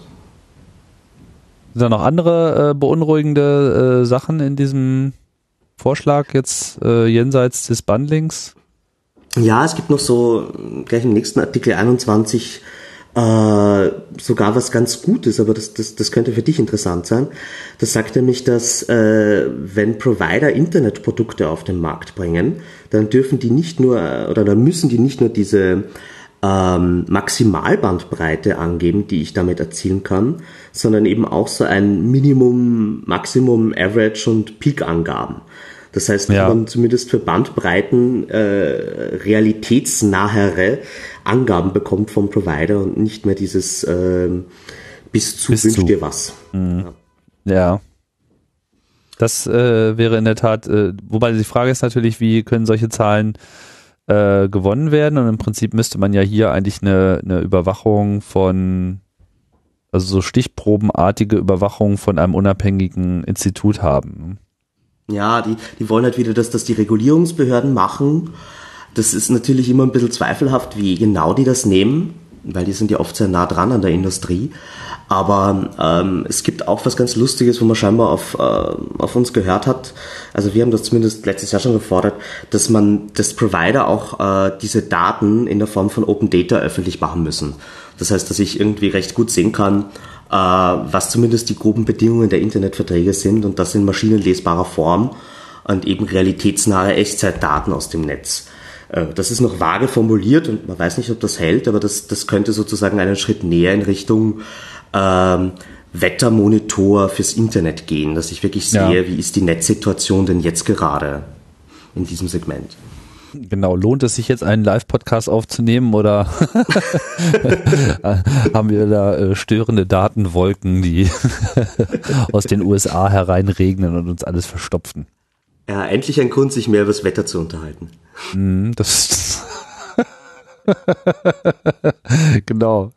Sind da noch andere äh, beunruhigende äh, Sachen in diesem Vorschlag jetzt äh, jenseits des Bundlings? Ja, es gibt noch so gleich im nächsten Artikel 21 äh, sogar was ganz Gutes, aber das, das, das könnte für dich interessant sein. Das sagt nämlich, dass äh, wenn Provider Internetprodukte auf den Markt bringen, dann dürfen die nicht nur oder dann müssen die nicht nur diese ähm, Maximalbandbreite angeben, die ich damit erzielen kann, sondern eben auch so ein Minimum, Maximum, Average und Peak-Angaben. Das heißt, ja. man zumindest für Bandbreiten äh, realitätsnahere Angaben bekommt vom Provider und nicht mehr dieses äh, bis zu bis wünscht dir was. Mhm. Ja. ja. Das äh, wäre in der Tat, äh, wobei die Frage ist natürlich, wie können solche Zahlen äh, gewonnen werden? Und im Prinzip müsste man ja hier eigentlich eine, eine Überwachung von, also so stichprobenartige Überwachung von einem unabhängigen Institut haben. Ja, die, die wollen halt wieder, dass das die Regulierungsbehörden machen. Das ist natürlich immer ein bisschen zweifelhaft, wie genau die das nehmen, weil die sind ja oft sehr nah dran an der Industrie. Aber ähm, es gibt auch was ganz Lustiges, wo man scheinbar auf, äh, auf uns gehört hat. Also wir haben das zumindest letztes Jahr schon gefordert, dass man das Provider auch äh, diese Daten in der Form von Open Data öffentlich machen müssen. Das heißt, dass ich irgendwie recht gut sehen kann, äh, was zumindest die groben Bedingungen der Internetverträge sind und das in maschinenlesbarer Form und eben realitätsnahe Echtzeitdaten aus dem Netz. Äh, das ist noch vage formuliert und man weiß nicht, ob das hält, aber das, das könnte sozusagen einen Schritt näher in Richtung ähm, Wettermonitor fürs Internet gehen, dass ich wirklich sehe, ja. wie ist die Netzsituation denn jetzt gerade in diesem Segment. Genau, lohnt es sich jetzt einen Live-Podcast aufzunehmen oder haben wir da äh, störende Datenwolken, die aus den USA hereinregnen und uns alles verstopfen? Ja, endlich ein Grund, sich mehr über das Wetter zu unterhalten. Mm, das genau.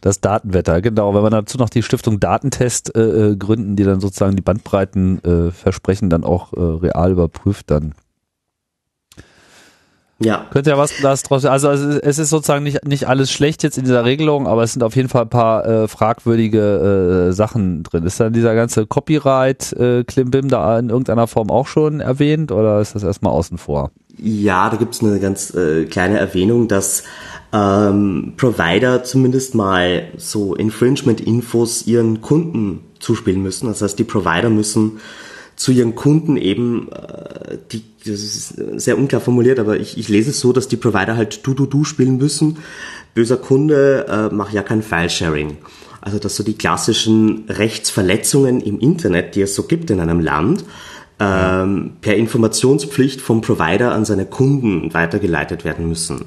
Das Datenwetter, genau. Wenn man dazu noch die Stiftung Datentest äh, äh, gründen, die dann sozusagen die Bandbreiten äh, versprechen, dann auch äh, real überprüft, dann ja. Könnte ja was das draus. Also es ist sozusagen nicht, nicht alles schlecht jetzt in dieser Regelung, aber es sind auf jeden Fall ein paar äh, fragwürdige äh, Sachen drin. Ist dann dieser ganze Copyright äh, Klimbim da in irgendeiner Form auch schon erwähnt oder ist das erstmal außen vor? Ja, da gibt's eine ganz äh, kleine Erwähnung, dass ähm, Provider zumindest mal so Infringement-Infos ihren Kunden zuspielen müssen. Das heißt, die Provider müssen zu ihren Kunden eben, äh, die, das ist sehr unklar formuliert, aber ich, ich lese es so, dass die Provider halt du du du spielen müssen. Böser Kunde äh, macht ja kein File-Sharing. Also dass so die klassischen Rechtsverletzungen im Internet, die es so gibt in einem Land, ähm, per Informationspflicht vom Provider an seine Kunden weitergeleitet werden müssen.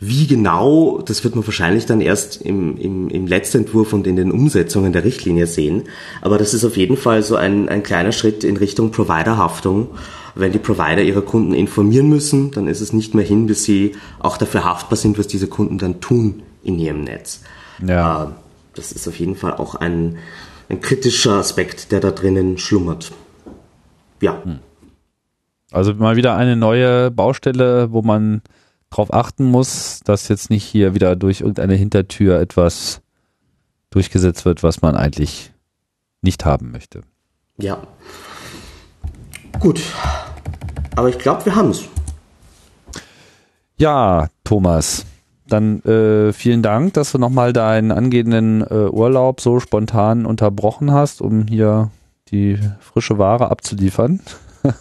Wie genau, das wird man wahrscheinlich dann erst im, im, im Letztentwurf und in den Umsetzungen der Richtlinie sehen. Aber das ist auf jeden Fall so ein, ein kleiner Schritt in Richtung Providerhaftung. Wenn die Provider ihre Kunden informieren müssen, dann ist es nicht mehr hin, bis sie auch dafür haftbar sind, was diese Kunden dann tun in ihrem Netz. Ja. Äh, das ist auf jeden Fall auch ein, ein kritischer Aspekt, der da drinnen schlummert. Ja. Hm. Also mal wieder eine neue Baustelle, wo man drauf achten muss, dass jetzt nicht hier wieder durch irgendeine Hintertür etwas durchgesetzt wird, was man eigentlich nicht haben möchte. Ja. Gut. Aber ich glaube, wir haben es. Ja, Thomas. Dann äh, vielen Dank, dass du nochmal deinen angehenden äh, Urlaub so spontan unterbrochen hast, um hier die frische Ware abzuliefern.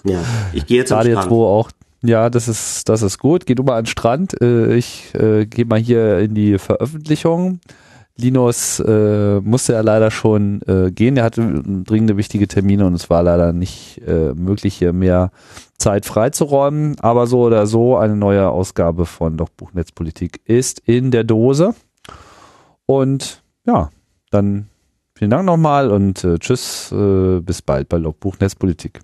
Ja, ich gehe jetzt Gerade jetzt, wo auch ja, das ist, das ist gut. Geht mal an den Strand. Äh, ich äh, gehe mal hier in die Veröffentlichung. Linus äh, musste ja leider schon äh, gehen. Er hatte dringende wichtige Termine und es war leider nicht äh, möglich, hier mehr Zeit freizuräumen. Aber so oder so, eine neue Ausgabe von Logbuch Netzpolitik ist in der Dose. Und ja, dann vielen Dank nochmal und äh, tschüss, äh, bis bald bei Logbuch Netzpolitik.